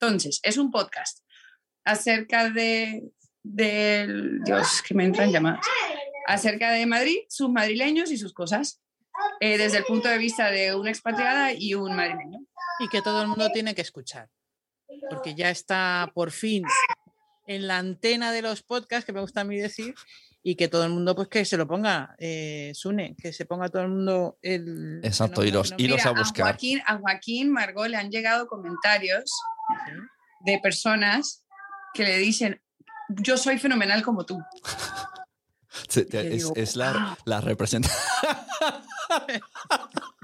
Entonces, es un podcast acerca de. Dios, que me entran llamadas. Acerca de Madrid, sus madrileños y sus cosas, eh, desde el punto de vista de una expatriada y un madrileño. Y que todo el mundo tiene que escuchar. Porque ya está por fin en la antena de los podcasts, que me gusta a mí decir, y que todo el mundo, pues que se lo ponga, eh, Sune, que se ponga todo el mundo el. Exacto, iros, fenómeno. iros a buscar. Joaquín, a Joaquín Margot le han llegado comentarios de personas que le dicen, yo soy fenomenal como tú. Es, digo, es la, la representación.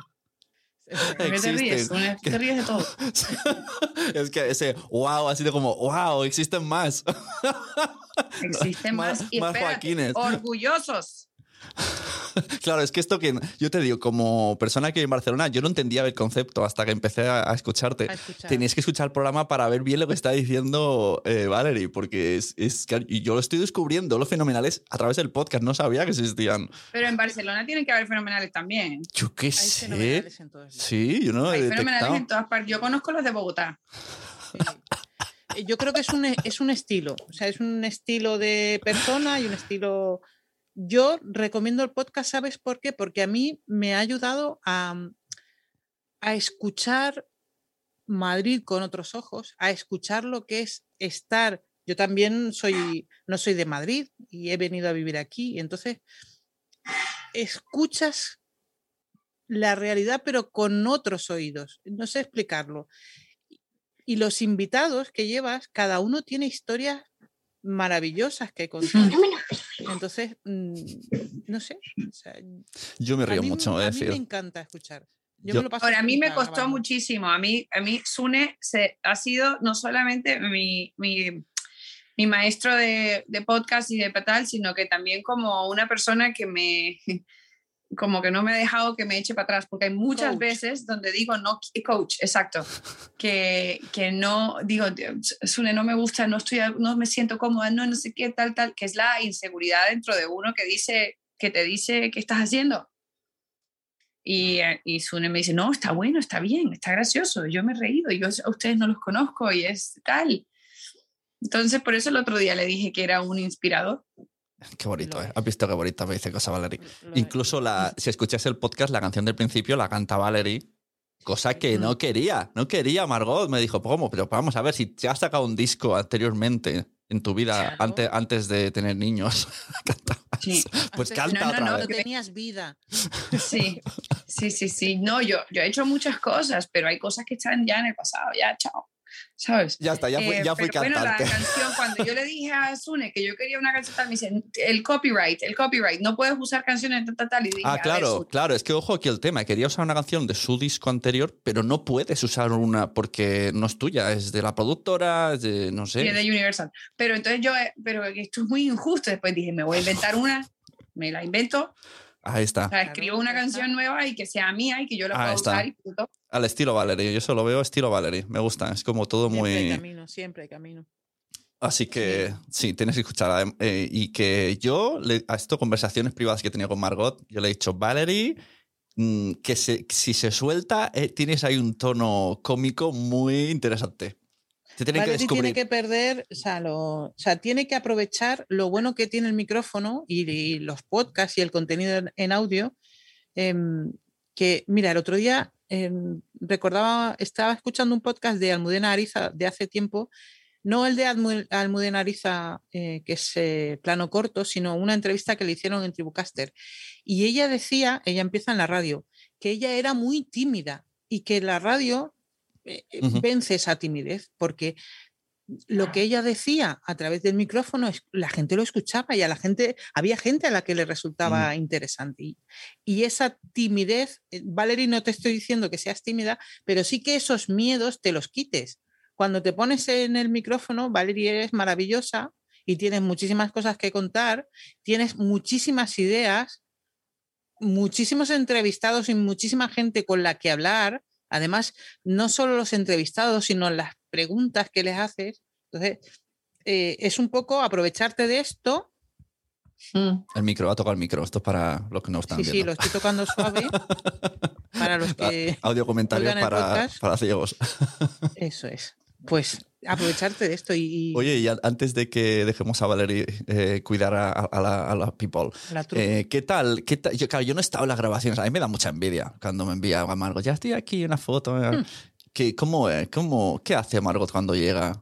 ¿Por qué te ríes? Te ríes de todo. es que ese wow ha sido como wow, existen más. Existen Más- y más espérate, orgullosos. claro, es que esto que yo te digo, como persona que vive en Barcelona, yo no entendía el concepto hasta que empecé a, a escucharte. A escuchar. Tenías que escuchar el programa para ver bien lo que está diciendo eh, Valerie, porque es, es que- y yo lo estoy descubriendo, los fenomenales, a través del podcast. No sabía que existían. Pero en Barcelona tienen que haber fenomenales también. Yo qué Hay sé. fenomenales en todos lados. Sí, yo no Hay fenomenales en todas partes. Yo conozco los de Bogotá. Sí. Eh, Yo creo que es un, es un estilo, o sea, es un estilo de persona y un estilo... Yo recomiendo el podcast, ¿sabes por qué? Porque a mí me ha ayudado a, a escuchar Madrid con otros ojos, a escuchar lo que es estar. Yo también soy, no soy de Madrid y he venido a vivir aquí, y entonces escuchas la realidad, pero con otros oídos. No sé explicarlo. Y los invitados que llevas, cada uno tiene historias maravillosas que contar. Entonces, mm, no sé. o sea, Yo me a río mí, mucho, a es mí me encanta escuchar. Yo, Yo- me lo paso Ahora, a mí me costó grabando. muchísimo. A mí, a mí Sune se, ha sido no solamente mi, mi, mi maestro de, de podcast y de tal, sino que también como una persona que me como que no me ha dejado que me eche para atrás, porque hay muchas Coach. veces donde digo no, coach, exacto, que, que no, digo, Sune, no me gusta, no, estoy, no me siento cómoda, no, no sé qué, tal, tal, que es la inseguridad dentro de uno que dice, que te dice, ¿qué estás haciendo? Y, eh, y Sune me dice, no, está bueno, está bien, está gracioso, yo me he reído, yo a ustedes no los conozco y es tal. Entonces, por eso el otro día le dije que era un inspirador. Qué bonito, ¿eh? ¿Has visto qué bonita me dice cosa Valerie? Lo. Incluso la, si escuchas el podcast, la canción del principio la canta Valerie, cosa que no quería, no quería Margot. Me dijo, ¿cómo? Pero vamos a ver, si te has sacado un disco anteriormente en tu vida, Claro. antes, antes de tener niños, cantabas. Sí. pues canta no, no, otra no, vez. Cuando tenías vida. Sí, sí, sí, sí. No, yo, yo he hecho muchas cosas, pero hay cosas que están ya en el pasado, ya, chao. ¿Sabes? Ya está, ya fui, Eh, ya fui pero bueno, la cantante. canción, cuando yo le dije a Sune que yo quería una canción tal, me dice, el copyright, el copyright, no puedes usar canciones tal, tal, tal. Y dije, Ah, a ver, claro, claro, es que ojo aquí el tema. Quería usar una canción de su disco anterior, pero no puedes usar una porque no es tuya, es de la productora, es de, no sé. es de Universal. Pero entonces yo, eh, pero esto es muy injusto. Después dije, me voy a inventar una, me la invento, Ahí está. o sea, escribo una canción nueva y que sea mía y que yo la Ah, pueda usar y punto. Al estilo Valerie, yo eso lo veo estilo Valerie, me gusta, es como todo Siempre hay muy... camino, siempre hay camino. Así que sí, tienes que escuchar. adem- eh, y que yo, le- a esto, conversaciones privadas que he tenido con Margot, yo le he dicho, Valerie, mm, que se- si se suelta, eh, tienes ahí un tono cómico muy interesante. Tienen que descubrir. tiene que perder, o sea, lo- o sea, tiene que aprovechar lo bueno que tiene el micrófono y, y los podcasts y el contenido en, en audio. em, que, mira, el otro día eh, recordaba, estaba escuchando un podcast de Almudena Ariza de hace tiempo, no el de Almu- Almudena Ariza, eh, que es eh, plano corto, sino una entrevista que le hicieron en Tribucaster. Y ella decía, ella empieza en la radio, que ella era muy tímida y que la radio eh, eh, vence esa timidez, porque lo que ella decía a través del micrófono, es- la gente lo escuchaba y a la gente, había gente a la que le resultaba interesante. Y, y esa timidez, eh, Valerie, no te estoy diciendo que seas tímida, pero sí que esos miedos te los quites. Cuando te pones en el micrófono, Valerie, eres maravillosa y tienes muchísimas cosas que contar, tienes muchísimas ideas, muchísimos entrevistados y muchísima gente con la que hablar. Además, no solo los entrevistados, sino las preguntas que les haces. Entonces, eh, es un poco aprovecharte de esto. El micro, ha tocado el micro. Esto es para los que no están Sí, sí, lo estoy tocando suave. para los que. Audio comentarios para, para ciegos. Eso es. Pues aprovecharte de esto y. y Oye, y an- antes de que dejemos a Valerie eh, cuidar a, a la, a la people, la eh, ¿qué tal? ¿Qué tal? Yo, claro, yo no he estado en las grabaciones. A mí me da mucha envidia cuando me envía a Margot. Ya estoy aquí, una foto. Hmm. ¿Qué, cómo, es? ¿Cómo, ¿Qué hace Margot cuando llega?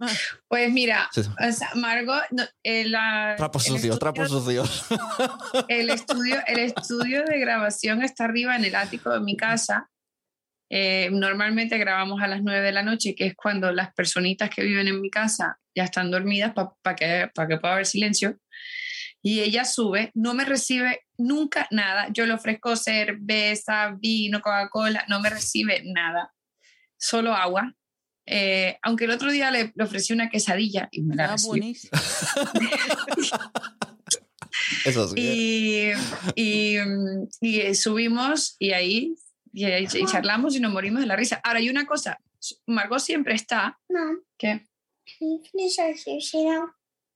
Ah, Pues mira, Sí. o sea, Margot, no, eh, Trapos sucios, trapos sucios. El estudio, el estudio de grabación está arriba en el ático de mi casa. Eh, normalmente grabamos a las 9 de la noche, que es cuando las personitas que viven en mi casa ya están dormidas para que, pa que pueda haber silencio. Y ella sube, no me recibe nunca nada. Yo le ofrezco cerveza, vino, Coca-Cola, no me recibe nada, solo agua. Eh, aunque el otro día le, le ofrecí una quesadilla y me la ah. Eso sí. Y, y, mm, y, eh, subimos y ahí y, ch- y charlamos y nos morimos de la risa. Ahora, hay una cosa, Margot siempre está, Mom,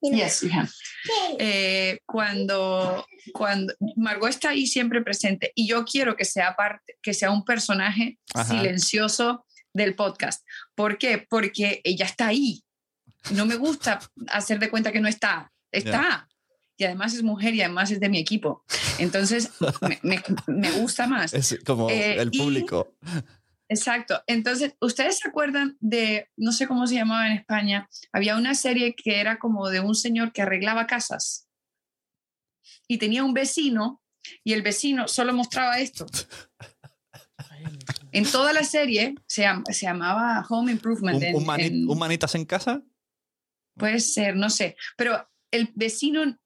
know, Yes, you can. Eh, cuando, cuando Margot está ahí siempre presente y yo quiero que sea parte, que sea un personaje Ajá. silencioso del podcast. ¿Por qué? Porque ella está ahí. No me gusta hacer de cuenta que no está. Está. Y además es mujer y además es de mi equipo. Entonces me, me- me gusta más. Es como Eh, el y- público. Exacto. Entonces, ¿ustedes se acuerdan de, no sé cómo se llamaba en España, había una serie que era como de un señor que arreglaba casas y tenía un vecino y el vecino solo mostraba esto. En toda la serie se, se llamaba Home Improvement. ¿Un, en- un mani- en- un manitas en casa? puede ser, no sé, pero el vecino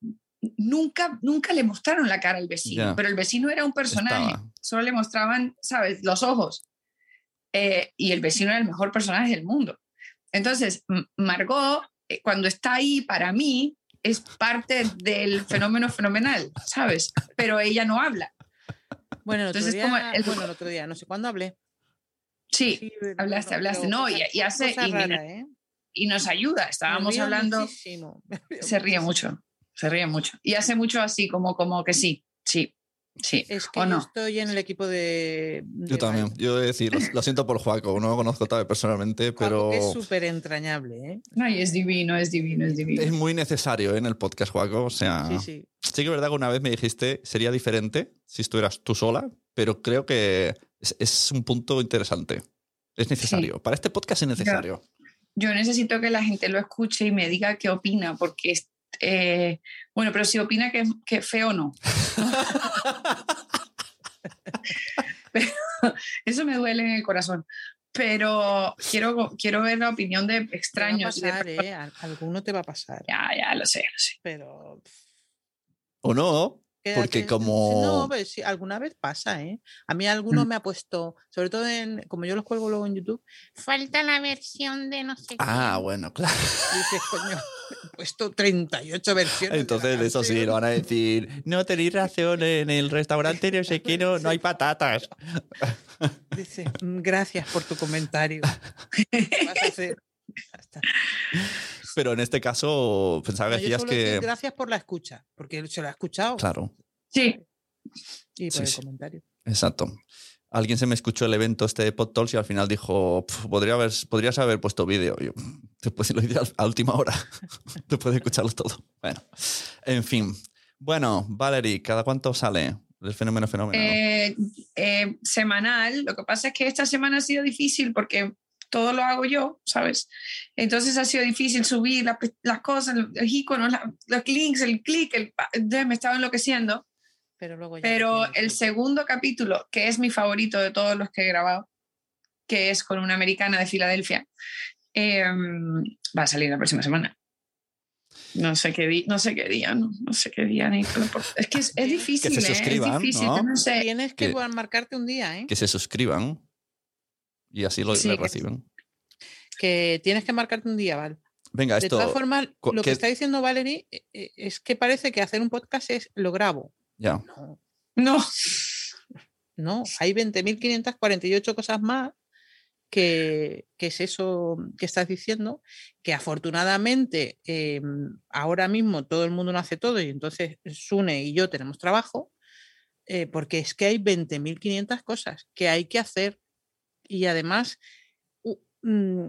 nunca, nunca le mostraron la cara al vecino, pero el vecino era un personaje, Estaba. solo le mostraban, ¿sabes?, los ojos. Eh, y el vecino era el mejor personaje del mundo. Entonces, Margot, eh, cuando está ahí para mí, es parte del fenómeno fenomenal, ¿sabes? Pero ella no habla. Bueno, el otro, Entonces, día, como el- bueno, el otro día, no sé cuándo hablé. Sí, hablaste, hablaste. No, y- hace- y ¿eh? y nos ayuda. Estábamos hablando. muchísimo, Se ríe muchísimo. mucho, se ríe mucho. Y hace mucho así, como, como que sí, sí, sí. Es que ¿O yo no? estoy en el equipo de. Yo también. Yo he de decir, lo, lo siento por Juaco, no lo conozco tal personalmente, pero Es súper entrañable, ¿eh? Ay, es divino, es divino, es divino. es muy necesario ¿eh? en el podcast, Juaco. O sea, Sí, sí. sí que es verdad que una vez me dijiste sería diferente si estuvieras tú sola, pero creo que es, es un punto interesante. Es necesario. Para este podcast es necesario. Yo necesito que la gente lo escuche y me diga qué opina, porque es, eh, bueno, pero si opina que, que feo no. Pero eso me duele en el corazón. Pero quiero, quiero ver la opinión de Te va a extraños. de personas- ¿eh? Al- Alguno te va a pasar. Ya, ya, lo sé, lo sé. Pero. ¿O no? Porque como... No, pero sí, alguna vez pasa, ¿eh? A mí alguno Mm. me ha puesto, sobre todo en, como yo los cuelgo luego en YouTube, falta la versión de no sé qué. Ah, bueno, claro. Y dices, coño, he puesto 38 versiones. Entonces, eso sí, lo van a decir. No tenéis razón, en el restaurante no sé qué, no, no hay patatas. Dice, "Mm, gracias por tu comentario. ¿Qué vas a hacer? Ya está. Pero en este caso, pensaba que No, decías que. gracias por la escucha, porque se lo ha escuchado Claro, Sí, y por Sí, el sí. comentario. exacto. Alguien se me escuchó el evento este de Pod Talks y al final dijo, "Pf, podría haber, podrías haber puesto vídeo. Yo, después lo hice a última hora. después de escucharlo todo. Bueno, en fin. Bueno, Valerie, ¿cada cuánto sale del fenómeno fenómeno. ¿no? Eh, eh, semanal. Lo que pasa es que esta semana ha sido difícil porque todo lo hago yo, ¿sabes? Entonces ha sido difícil subir la- las cosas, los iconos, la- los links, el clic, el, me estaba enloqueciendo. Pero luego ya Pero el segundo capítulo, que es mi favorito de todos los que he grabado, que es con una americana de Filadelfia, eh, va a salir la próxima semana. No sé qué, di- no sé qué día, no, no sé qué día, Nicola, por- Es que es, es difícil, ¿eh? suscriban, es difícil, ¿no? no sé. Tienes que que- marcarte un día, ¿eh? Que se suscriban y así lo Sí, le que- reciben. Que tienes que marcarte un día, ¿vale? Venga, De esto. todas formas, lo ¿qué- que está diciendo Valerie eh, eh, es que parece que hacer un podcast es lo grabo. Ya. No, No, no, hay 20.548 cosas más que, que es eso que estás diciendo, que afortunadamente eh, ahora mismo todo el mundo no hace todo y entonces Sune y yo tenemos trabajo, eh, porque es que hay 20.500 cosas que hay que hacer y además mm,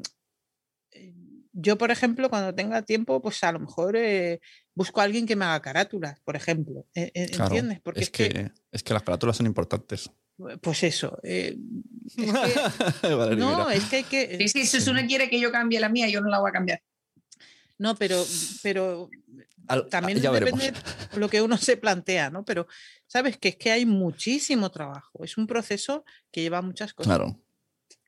eh, yo, por ejemplo, cuando tenga tiempo, pues a lo mejor eh, busco a alguien que me haga carátulas, por ejemplo. eh, Claro, ¿Entiendes? Porque es, que, es que las carátulas son importantes. pues eso. eh, es que- Valeria, no, mira. es que hay que. y si Susuna quiere que yo cambie la mía, yo no la voy a cambiar. No, pero, pero Al- también veremos. depende lo que uno se plantea, ¿no? Pero sabes que es que hay muchísimo trabajo. Es un proceso que lleva muchas cosas. Claro,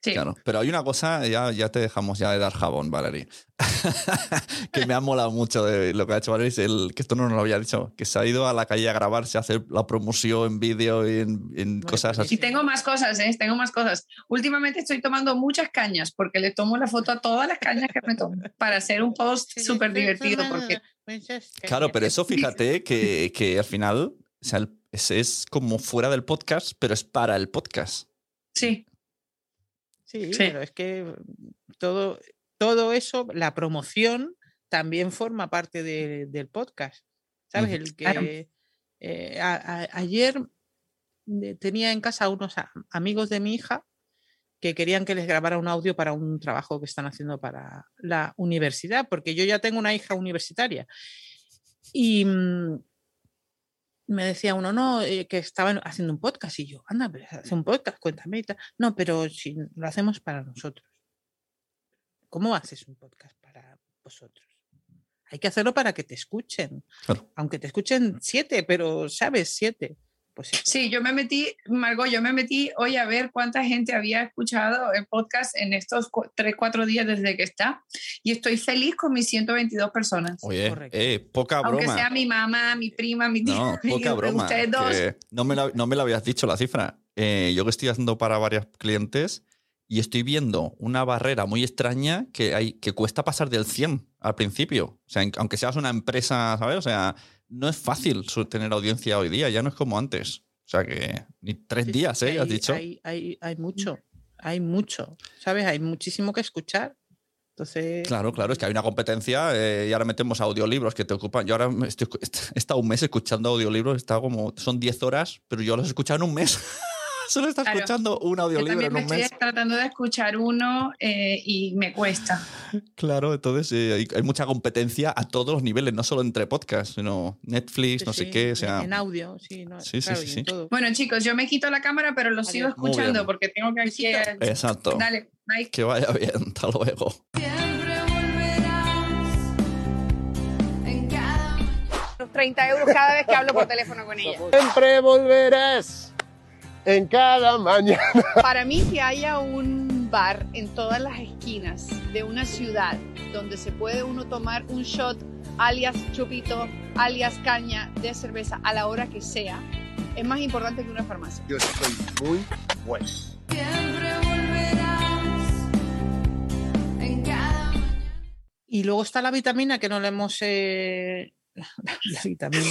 Sí. claro. Pero hay una cosa, ya, ya te dejamos ya de dar jabón, Valerie. que me ha molado mucho de lo que ha hecho Valerie, es el, que esto no nos lo había dicho, que se ha ido a la calle a grabarse, a hacer la promoción en vídeo y en, en cosas así. Y tengo más cosas, ¿eh? Tengo más cosas. Últimamente estoy tomando muchas cañas porque le tomo la foto a todas las cañas que me tomo para hacer un post súper divertido porque Claro, pero eso fíjate que, que al final o sea, el- es, es como fuera del podcast, pero es para el podcast. sí, Sí, Sí. pero es que mm, todo, todo eso, la promoción también forma parte de- del podcast. ¿Sabes? El que Claro. eh, a- a- ayer eh, tenía en casa unos a- amigos de mi hija que querían que les grabara un audio para un trabajo que están haciendo para la universidad, porque yo ya tengo una hija universitaria. Y mm, me decía uno, no, eh, que estaban haciendo un podcast. Y yo, anda, pero hace un podcast, cuéntame y tal. No, pero si lo hacemos para nosotros. ¿Cómo haces un podcast para vosotros? Hay que hacerlo para que te escuchen. Claro. Aunque te escuchen siete, pero sabes, siete. Pues sí, yo me metí, Margot, yo me metí hoy a ver cuánta gente había escuchado el podcast en estos cu- tres, cuatro días desde que está y estoy feliz con mis 122 personas. Oye, Correcto. eh, poca Aunque broma. sea mi mamá, mi prima, mi tía, No, poca broma. ustedes dos. que no, me la, no me la habías dicho la cifra. Eh, yo que estoy haciendo para varios clientes y estoy viendo una barrera muy extraña que, hay, que cuesta pasar del 100 al principio. O sea, aunque seas una empresa, ¿sabes? O sea, no es fácil su- tener audiencia hoy día, ya no es como antes. O sea que ni tres Sí, días, ¿eh? hay, Has dicho. Hay, hay, hay mucho, hay mucho, ¿sabes? Hay muchísimo que escuchar. Entonces, Claro, claro, es que hay una competencia eh, y ahora metemos audiolibros que te ocupan. Yo ahora estoy, he estado un mes escuchando audiolibros, estado como, son 10 horas, pero yo los he escuchado en un mes. Solo estás Claro. escuchando un audiolibro también en me un estoy mes. tratando de escuchar uno eh, y me cuesta. Claro, entonces eh, hay, hay mucha competencia a todos los niveles, no solo entre podcasts, sino Netflix, sí, no sé sí, qué, o en- sea. en audio, sí, no, Sí, sí, claro, sí, en sí. todo. Bueno, chicos, yo me quito la cámara, pero lo sigo Adiós. Escuchando porque tengo que aquí. Besito. Exacto. Dale, bye. Que vaya bien, hasta luego. Los 30 euros cada vez que hablo por teléfono con ella. Siempre volverás en cada mañana. Para mí que haya un bar en todas las esquinas de una ciudad donde se puede uno tomar un shot alias chupito, alias caña de cerveza a la hora que sea, es más importante que una farmacia. Yo estoy muy bueno. Y luego está la vitamina que no le hemos. eh, la vitamina.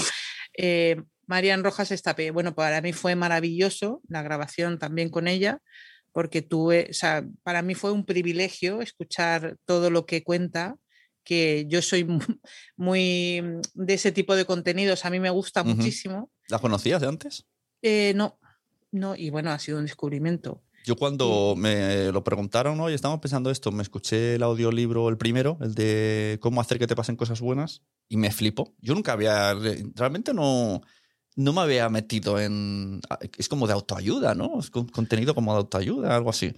Eh, Marian Rojas Estapé. Bueno, para mí fue maravilloso la grabación también con ella, porque tuve. O sea, para mí fue un privilegio escuchar todo lo que cuenta, que yo soy mu- muy de ese tipo de contenidos, a mí me gusta muchísimo. ¿La conocías de antes? Eh, no, no, y bueno, ha sido un descubrimiento. Yo cuando me lo preguntaron, oye, estamos pensando esto, me escuché el audiolibro, el primero, el de cómo hacer que te pasen cosas buenas, y me flipo. Yo nunca había, realmente no, no me había metido en... Es como de autoayuda, ¿no? Es con- contenido como de autoayuda, algo así.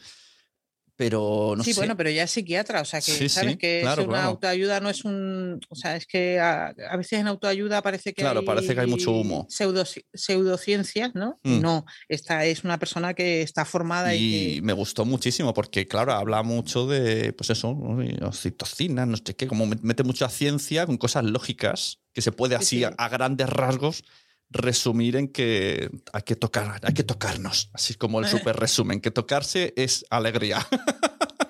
Pero no sí, sé. bueno, pero ya es psiquiatra, o sea que Sí, sabes sí, que es claro, una claro. autoayuda no es un, o sea, es que a, a veces en autoayuda parece que Claro, hay parece que hay mucho humo. pseudo, pseudociencias, ¿no? Mm. no, esta es una persona que está formada y, Y me gustó muchísimo porque, claro, habla mucho de, pues eso, oxitocina, no sé qué, como met- mete mucha ciencia con cosas lógicas que se puede Sí, así sí. A, a grandes rasgos resumir en que hay que tocar, hay que tocarnos, así como el super resumen, que tocarse es alegría.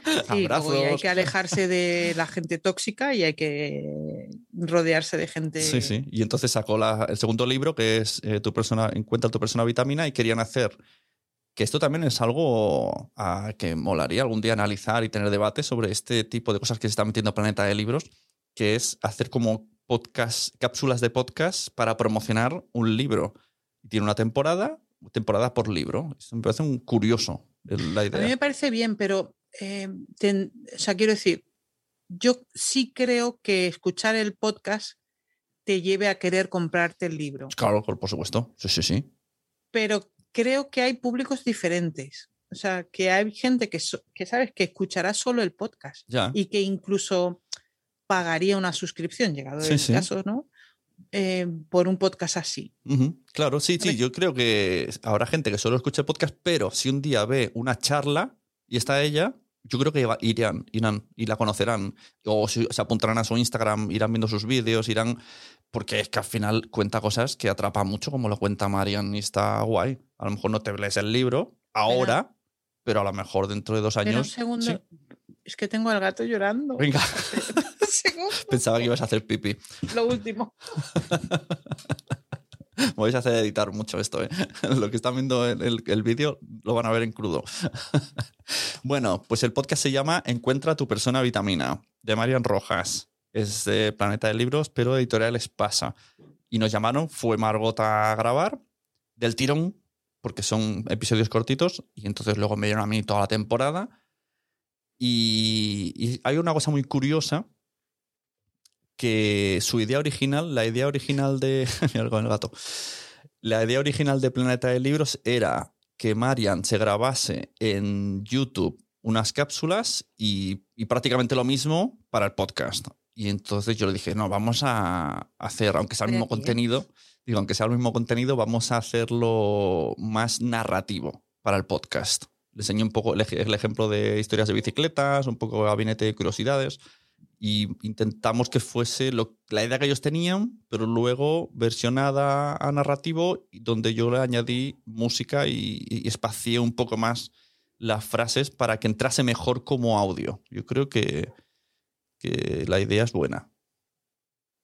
Sí, y hay Abrazos. que alejarse de la gente tóxica y hay que rodearse de gente. Sí, sí. Y entonces sacó la- el segundo libro, que es eh, tu persona, Encuentra tu persona vitamina, y querían hacer. Que esto también es algo ah, que molaría algún día analizar y tener debate sobre este tipo de cosas que se está metiendo Planeta de Libros, que es hacer como podcast, cápsulas de podcast para promocionar un libro. Tiene una temporada, temporada por libro. Esto me parece un curioso la A mí idea. me parece bien, pero, eh, ten- o sea, quiero decir, yo sí creo que escuchar el podcast te lleve a querer comprarte el libro, Claro, por por supuesto. Sí, sí, sí. pero creo que hay públicos diferentes. O sea, que hay gente que, so- que sabes que escuchará solo el podcast Ya. y que incluso pagaría una suscripción, llegado Sí, el sí. caso, ¿no? Eh, por un podcast así. Claro, sí, sí, yo creo que habrá gente que solo escucha el podcast, pero si un día ve una charla y está ella, yo creo que va- irán, irán y la conocerán. O si- se apuntarán a su Instagram, irán viendo sus vídeos, irán. Porque es que al final cuenta cosas que atrapan mucho, como lo cuenta Marian, y está guay. A lo mejor no te lees el libro ahora, pero, a lo mejor dentro de dos Pero un años. segundo, sí. Es que tengo al gato llorando. Venga, pensaba que ibas a hacer pipí. lo último. Vais a hacer editar mucho esto, ¿eh? Lo que están viendo el, el- el vídeo lo van a ver en crudo. bueno, pues el podcast se llama Encuentra tu persona vitamina, de Marian Rojas. Es de Planeta de Libros, pero editorial Espasa. Y nos llamaron, fue Margot a grabar del tirón, porque son episodios cortitos, y entonces luego me dieron a mí toda la temporada. Y, y hay una cosa muy curiosa, que su idea original, la idea original de. Mira con el gato. La idea original de Planeta de Libros era que Marian se grabase en YouTube unas cápsulas y, y prácticamente lo mismo para el podcast. Y entonces yo le dije, no, vamos a hacer, aunque sea el mismo bien. contenido, digo, aunque sea el mismo contenido, vamos a hacerlo más narrativo para el podcast. Le enseñé un poco el, ej- el ejemplo de historias de bicicletas, un poco gabinete de curiosidades y intentamos que fuese la idea que ellos tenían, pero luego versionada a narrativo, donde yo le añadí música y, y espacié un poco más las frases para que entrase mejor como audio. Yo creo que, que la idea es buena.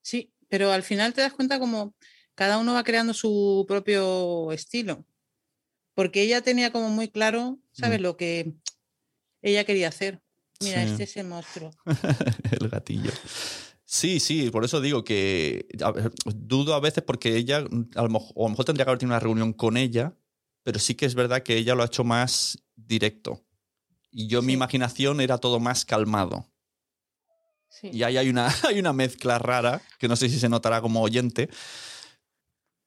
Sí, pero al final te das cuenta como cada uno va creando su propio estilo. Porque ella tenía como muy claro, ¿sabes? Mm. Lo que ella quería hacer. Mira, Sí. este es el monstruo. el gatillo. Sí, sí, por eso digo que a ver, dudo a veces porque ella, a lo, mejor, o a lo mejor tendría que haber tenido una reunión con ella, pero sí que es verdad que ella lo ha hecho más directo. Y yo, mi imaginación era todo más calmado. Sí. Y ahí hay una, hay una mezcla rara, que no sé si se notará como oyente,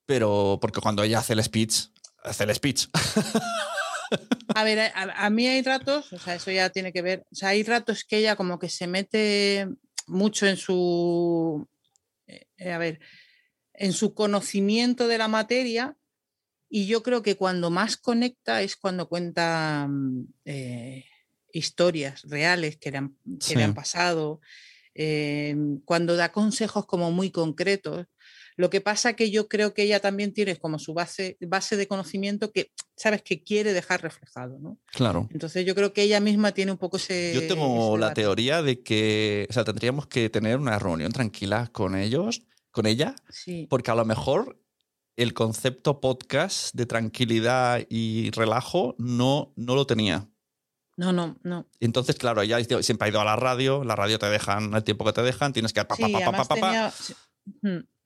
pero porque cuando ella hace el speech, hace el speech. A ver, a, a mí hay ratos, o sea, eso ya tiene que ver, o sea, hay ratos que ella como que se mete mucho en su, eh, a ver, en su conocimiento de la materia y yo creo que cuando más conecta es cuando cuenta mm, eh, historias reales que le han, que le Sí. han pasado, eh, cuando da consejos como muy concretos. Lo que pasa que yo creo que ella también tiene como su base, base de conocimiento que, sabes, que quiere dejar reflejado, ¿no? Claro. Entonces yo creo que ella misma tiene un poco ese... Yo tengo ese la teoría de que, o sea, tendríamos que tener una reunión tranquila con ellos, con ella, Sí. porque a lo mejor el concepto podcast de tranquilidad y relajo no, no lo tenía. No, no, no. Entonces, claro, ella siempre ha ido a la radio, la radio te dejan el tiempo que te dejan, tienes que... Pa, pa, Sí, pa, tenía,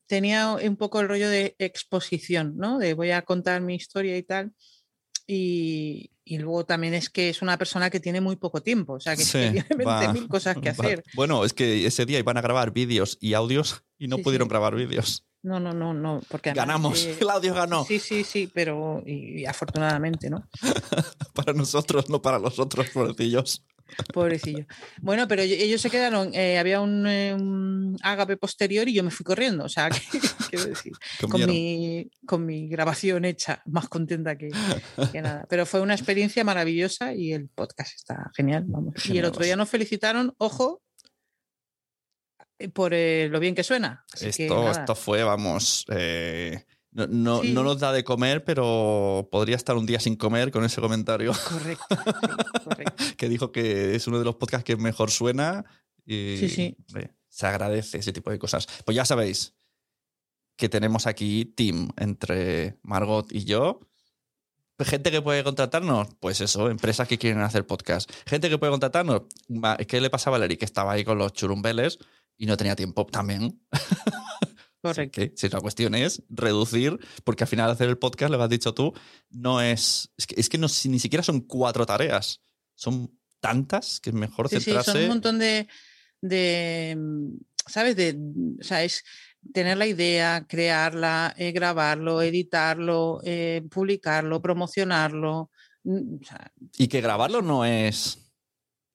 tenía un poco el rollo de exposición, ¿no? De voy a contar mi historia y tal. Y, y luego también es que es una persona que tiene muy poco tiempo, o sea que Sí, tiene va, 20.000 cosas que va. hacer. Bueno, es que ese día iban a grabar vídeos y audios y no Sí, pudieron sí. grabar vídeos. No, no, no, no. Porque además, Ganamos. eh, Claudio ganó. Sí, sí, sí, pero y, y afortunadamente, ¿no? Para nosotros, no para los otros, pobrecillos. Pobrecillo. Bueno, pero ellos- se quedaron, eh, había un, eh, un ágape posterior y yo me fui corriendo. O sea, quiero decir, con mi, con mi grabación hecha, más contenta que, que nada. Pero fue una experiencia maravillosa y el podcast está genial. Vamos. Y el otro día nos felicitaron, ojo, eh, por eh, lo bien que suena. Así Esto, esto fue, vamos. no, no- Sí. no nos da de comer, pero podría estar un día sin comer con ese comentario. Correcto, sí, correcto. Que dijo que es uno de los podcasts que mejor suena. Y Sí, sí. se agradece ese tipo de cosas. Pues ya sabéis que tenemos aquí team entre Margot y yo. Gente que puede contratarnos, pues eso, empresas que quieren hacer podcast. Gente que puede contratarnos, ¿qué le pasa a Valerie? Que estaba ahí con los churumbeles y no tenía tiempo también. Correcto. Que si la cuestión es reducir, porque al final hacer el podcast, lo que has dicho tú, no es. Es que, es que no, ni siquiera son cuatro tareas. Son tantas que es mejor Sí, sí, centrarse. son un montón de, de, mm, ¿sabes? De, mm, o sea, es tener la idea, crearla, eh, grabarlo, editarlo, eh, publicarlo, promocionarlo. mm, o sea, Y que grabarlo no es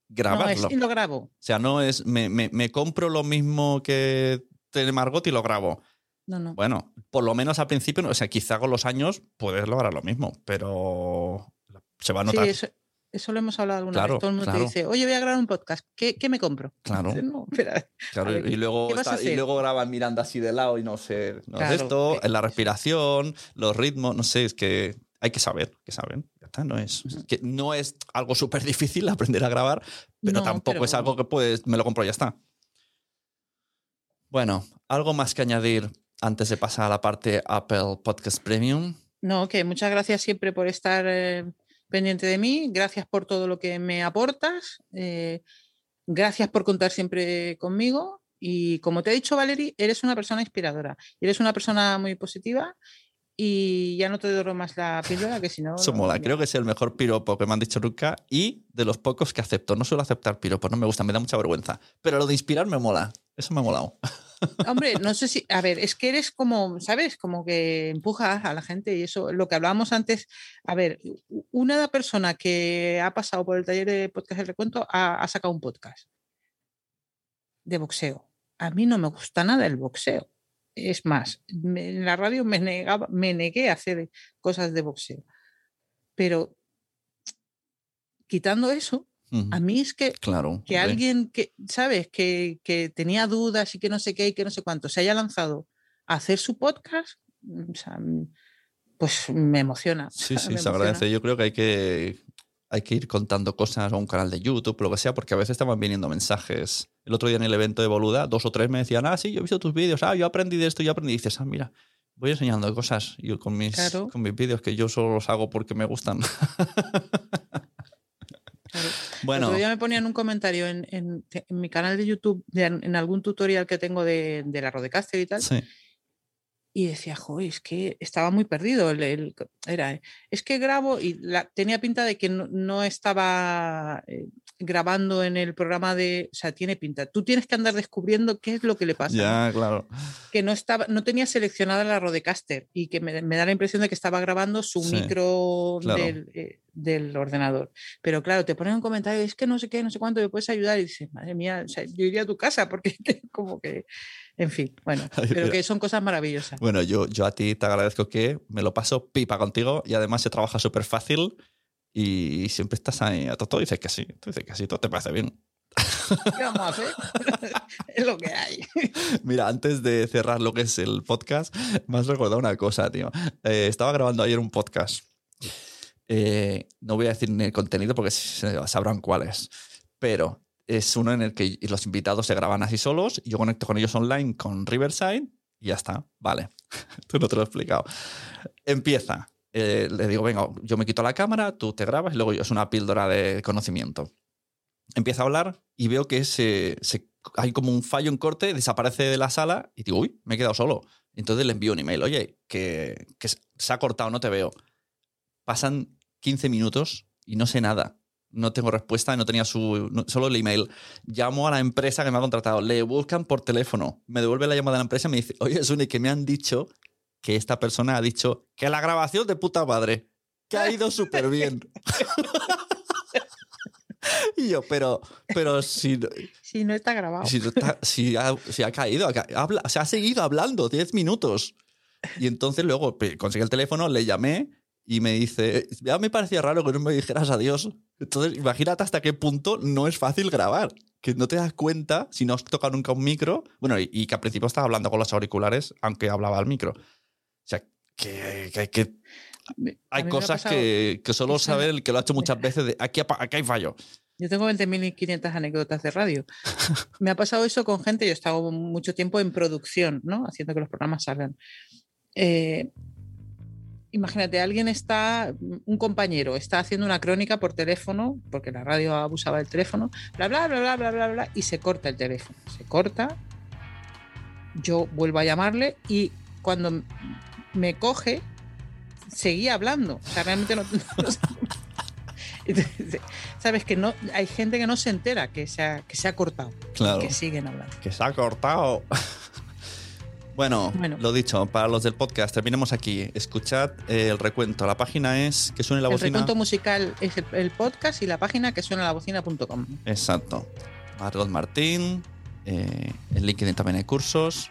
no, grabarlo. es, y lo grabo. O sea, no es me, me- me compro lo mismo que tiene Margot y lo grabo. No, no. Bueno, por lo menos al principio, no, o sea, quizá con los años puedes lograr lo mismo, pero se va a Sí, notar. eso, eso lo hemos hablado alguna Claro, vez. Todo el mundo claro. te dice, oye, voy a grabar un podcast. ¿Qué, qué me compro? Claro. Dices, No, espera. Claro, A ver, y luego ¿qué vas a está- y luego graban mirando así de lado y no sé, no es esto, eh, en la respiración, los ritmos, no sé, es que hay que saber, que saben, ya está, no es, es que no es algo súper difícil aprender a grabar, pero No, tampoco pero- es algo que puedes, me lo compro y ya está. Bueno, algo más que añadir antes de pasar a la parte Apple Podcast Premium. No, que muchas gracias siempre por estar eh, pendiente de mí. Gracias por todo lo que me aportas. eh, gracias por contar siempre conmigo. Y como te he dicho, Valerie, eres una persona inspiradora. Eres una persona muy positiva. Y ya no te doro más la píldora, que si no. Eso mola, creo que es el mejor piropo que me han dicho nunca y de los pocos que acepto. No suelo aceptar piropos, no me gusta, me da mucha vergüenza. Pero lo de inspirar me mola, eso me ha molado. Hombre, no sé si, a ver, es que eres como, ¿sabes? Como que empujas a la gente y eso, lo que hablábamos antes, a ver, una persona que ha pasado por el taller de podcast del recuento ha, sacado un podcast de boxeo. A mí no me gusta nada el boxeo. Es más, en la radio me, negaba, me negué a hacer cosas de boxeo. Pero quitando eso, A mí es que Claro. que alguien que, ¿sabes? Que, que tenía dudas y que no sé qué y que no sé cuánto, se haya lanzado a hacer su podcast, mm, o sea, mm, pues me emociona. Sí, sí, se agradece. Yo creo que hay que hay que ir contando cosas a un canal de YouTube, lo que sea, porque a veces estaban viniendo mensajes. El otro día en el evento de Boluda, dos o tres me decían, ah, sí, yo he visto tus vídeos, ah, yo aprendí de esto, yo aprendí. Y dices, ah, mira, voy enseñando cosas yo con mis, Claro. con mis vídeos que yo solo los hago porque me gustan. Claro. bueno, El otro día me ponían un comentario en, en- en mi canal de YouTube, de- en algún tutorial que tengo de, de la Rodecaster y tal, sí. y decía, joder, es que estaba muy perdido. el- el- era, es que grabo y la- tenía pinta de que no, no estaba eh, grabando en el programa de, o sea, tiene pinta. Tú tienes que andar descubriendo qué es lo que le pasa. Ya, claro. que no estaba, no tenía seleccionada la Rodecaster y que me, me da la impresión de que estaba grabando su Sí, micro claro. del, eh, del ordenador. Pero claro, te ponen un comentario, es que no sé qué, no sé cuánto, me puedes ayudar. Y dices, madre mía, o sea, yo iría a tu casa porque que- como que, en fin, bueno, Ay, pero mira. que son cosas maravillosas. Bueno, yo, yo a ti te agradezco que me lo paso pipa contigo y además se trabaja súper fácil y siempre estás ahí a todo. Dices que sí, tú dices que sí, todo te parece bien. ¿Qué vamos a hacer? es lo que hay. Mira, antes de cerrar lo que es el podcast, me has recordado una cosa, tío. Eh, estaba grabando ayer un podcast. Eh, no voy a decir ni el contenido porque sabrán cuál es. Pero es uno en el que los invitados se graban así solos. y Yo conecto con ellos online con Riverside y ya está. Vale. Tú no te lo he explicado. Empieza. Eh, le digo, venga, yo me quito la cámara, tú te grabas y luego yo es una píldora de conocimiento. Empieza a hablar y veo que se, se- hay como un fallo en corte, desaparece de la sala y digo, uy, me he quedado solo. Entonces le envío un email, oye, que, que se ha cortado, no te veo. Pasan 15 minutos y no sé nada. no tengo respuesta, no tenía su. no- solo el email. Llamo a la empresa que me ha contratado, le buscan por teléfono, me devuelve la llamada de la empresa y me dice, oye, Sune, que me han dicho que esta persona ha dicho que la grabación de puta madre, que ha ido súper bien. y yo, pero, pero si, no- Si no está grabado. si, no está- si ha, si ha caído, ha habla- se ha seguido hablando 10 minutos. Y entonces luego conseguí el teléfono, le llamé y me dice, ya me parecía raro que no me dijeras adiós. Entonces, imagínate hasta qué punto no es fácil grabar. Que no te das cuenta si no has tocado nunca un micro. Bueno, y, y que al principio estaba hablando con los auriculares, aunque hablaba al micro. O sea, que, que- que hay cosas que, que solo sabe el que lo ha hecho muchas veces. De, aquí, aquí hay fallo. Yo tengo 20.500 anécdotas de radio. Me ha pasado eso con gente, yo he estado mucho tiempo en producción, ¿no? Haciendo que los programas salgan. Eh, imagínate, alguien está, un compañero está haciendo una crónica por teléfono, porque la radio abusaba del teléfono, bla, bla, bla, bla, bla, bla, bla, y se corta el teléfono. Se corta, yo vuelvo a llamarle y cuando me coge, seguía hablando. O sea, realmente no, no sé. Entonces, Sabes que no, hay gente que no se entera que se ha, que se ha cortado. Claro. Que siguen hablando. Que se ha cortado. Bueno, Bueno. lo dicho, para los del podcast, terminemos aquí. Escuchad eh, el recuento. La página es que suene la El bocina. recuento musical es el, el podcast y la página que suena la bocina.com. Exacto. Margot Martín. eh, en LinkedIn también hay cursos.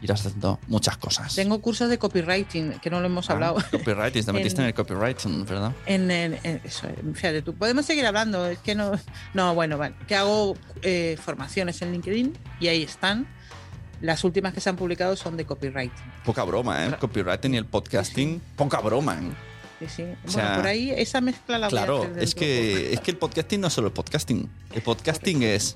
Irás haciendo muchas cosas. Tengo cursos de copywriting, que no lo hemos Ah, hablado. Copywriting, te metiste en, En- el copywriting, ¿verdad? En, en- en- eso, fíjate tú, podemos seguir hablando, es que no, no, bueno, vale, que hago eh, formaciones en LinkedIn y ahí están. Las últimas que se han publicado son de copywriting. Poca broma, ¿eh? Copywriting y el podcasting. Poca broma, ¿eh? Sí, sí. Bueno, sea, por ahí esa mezcla la voy a Claro, hacer es que, es que el podcasting no es solo el podcasting. El podcasting es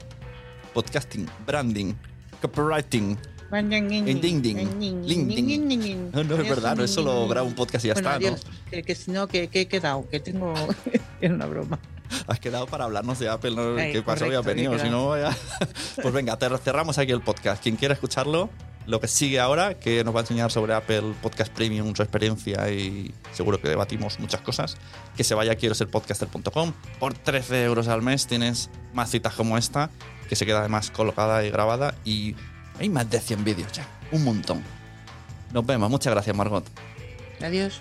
podcasting, branding, copywriting. Poco. Ding, ding, ding, ling, ding. No, no es verdad, no es solo grabo un podcast y ya Bueno, está, ¿no? que, que si no, que, que he quedado, que tengo. Era una broma. Has quedado para hablarnos de Apple, ¿no? ¿Qué pasó? Había venido, si no, vaya. Pues venga, cerramos aquí el podcast. Quien quiera escucharlo, lo que sigue ahora, que nos va a enseñar sobre Apple Podcast Premium, su experiencia y seguro que debatimos muchas cosas, que se vaya a quiero ser podcaster.com. Por 13 euros al mes tienes más citas como esta, que se queda además colocada y grabada y hay más de 100 vídeos ya. Un montón. Nos vemos. Muchas gracias, Margot. Adiós.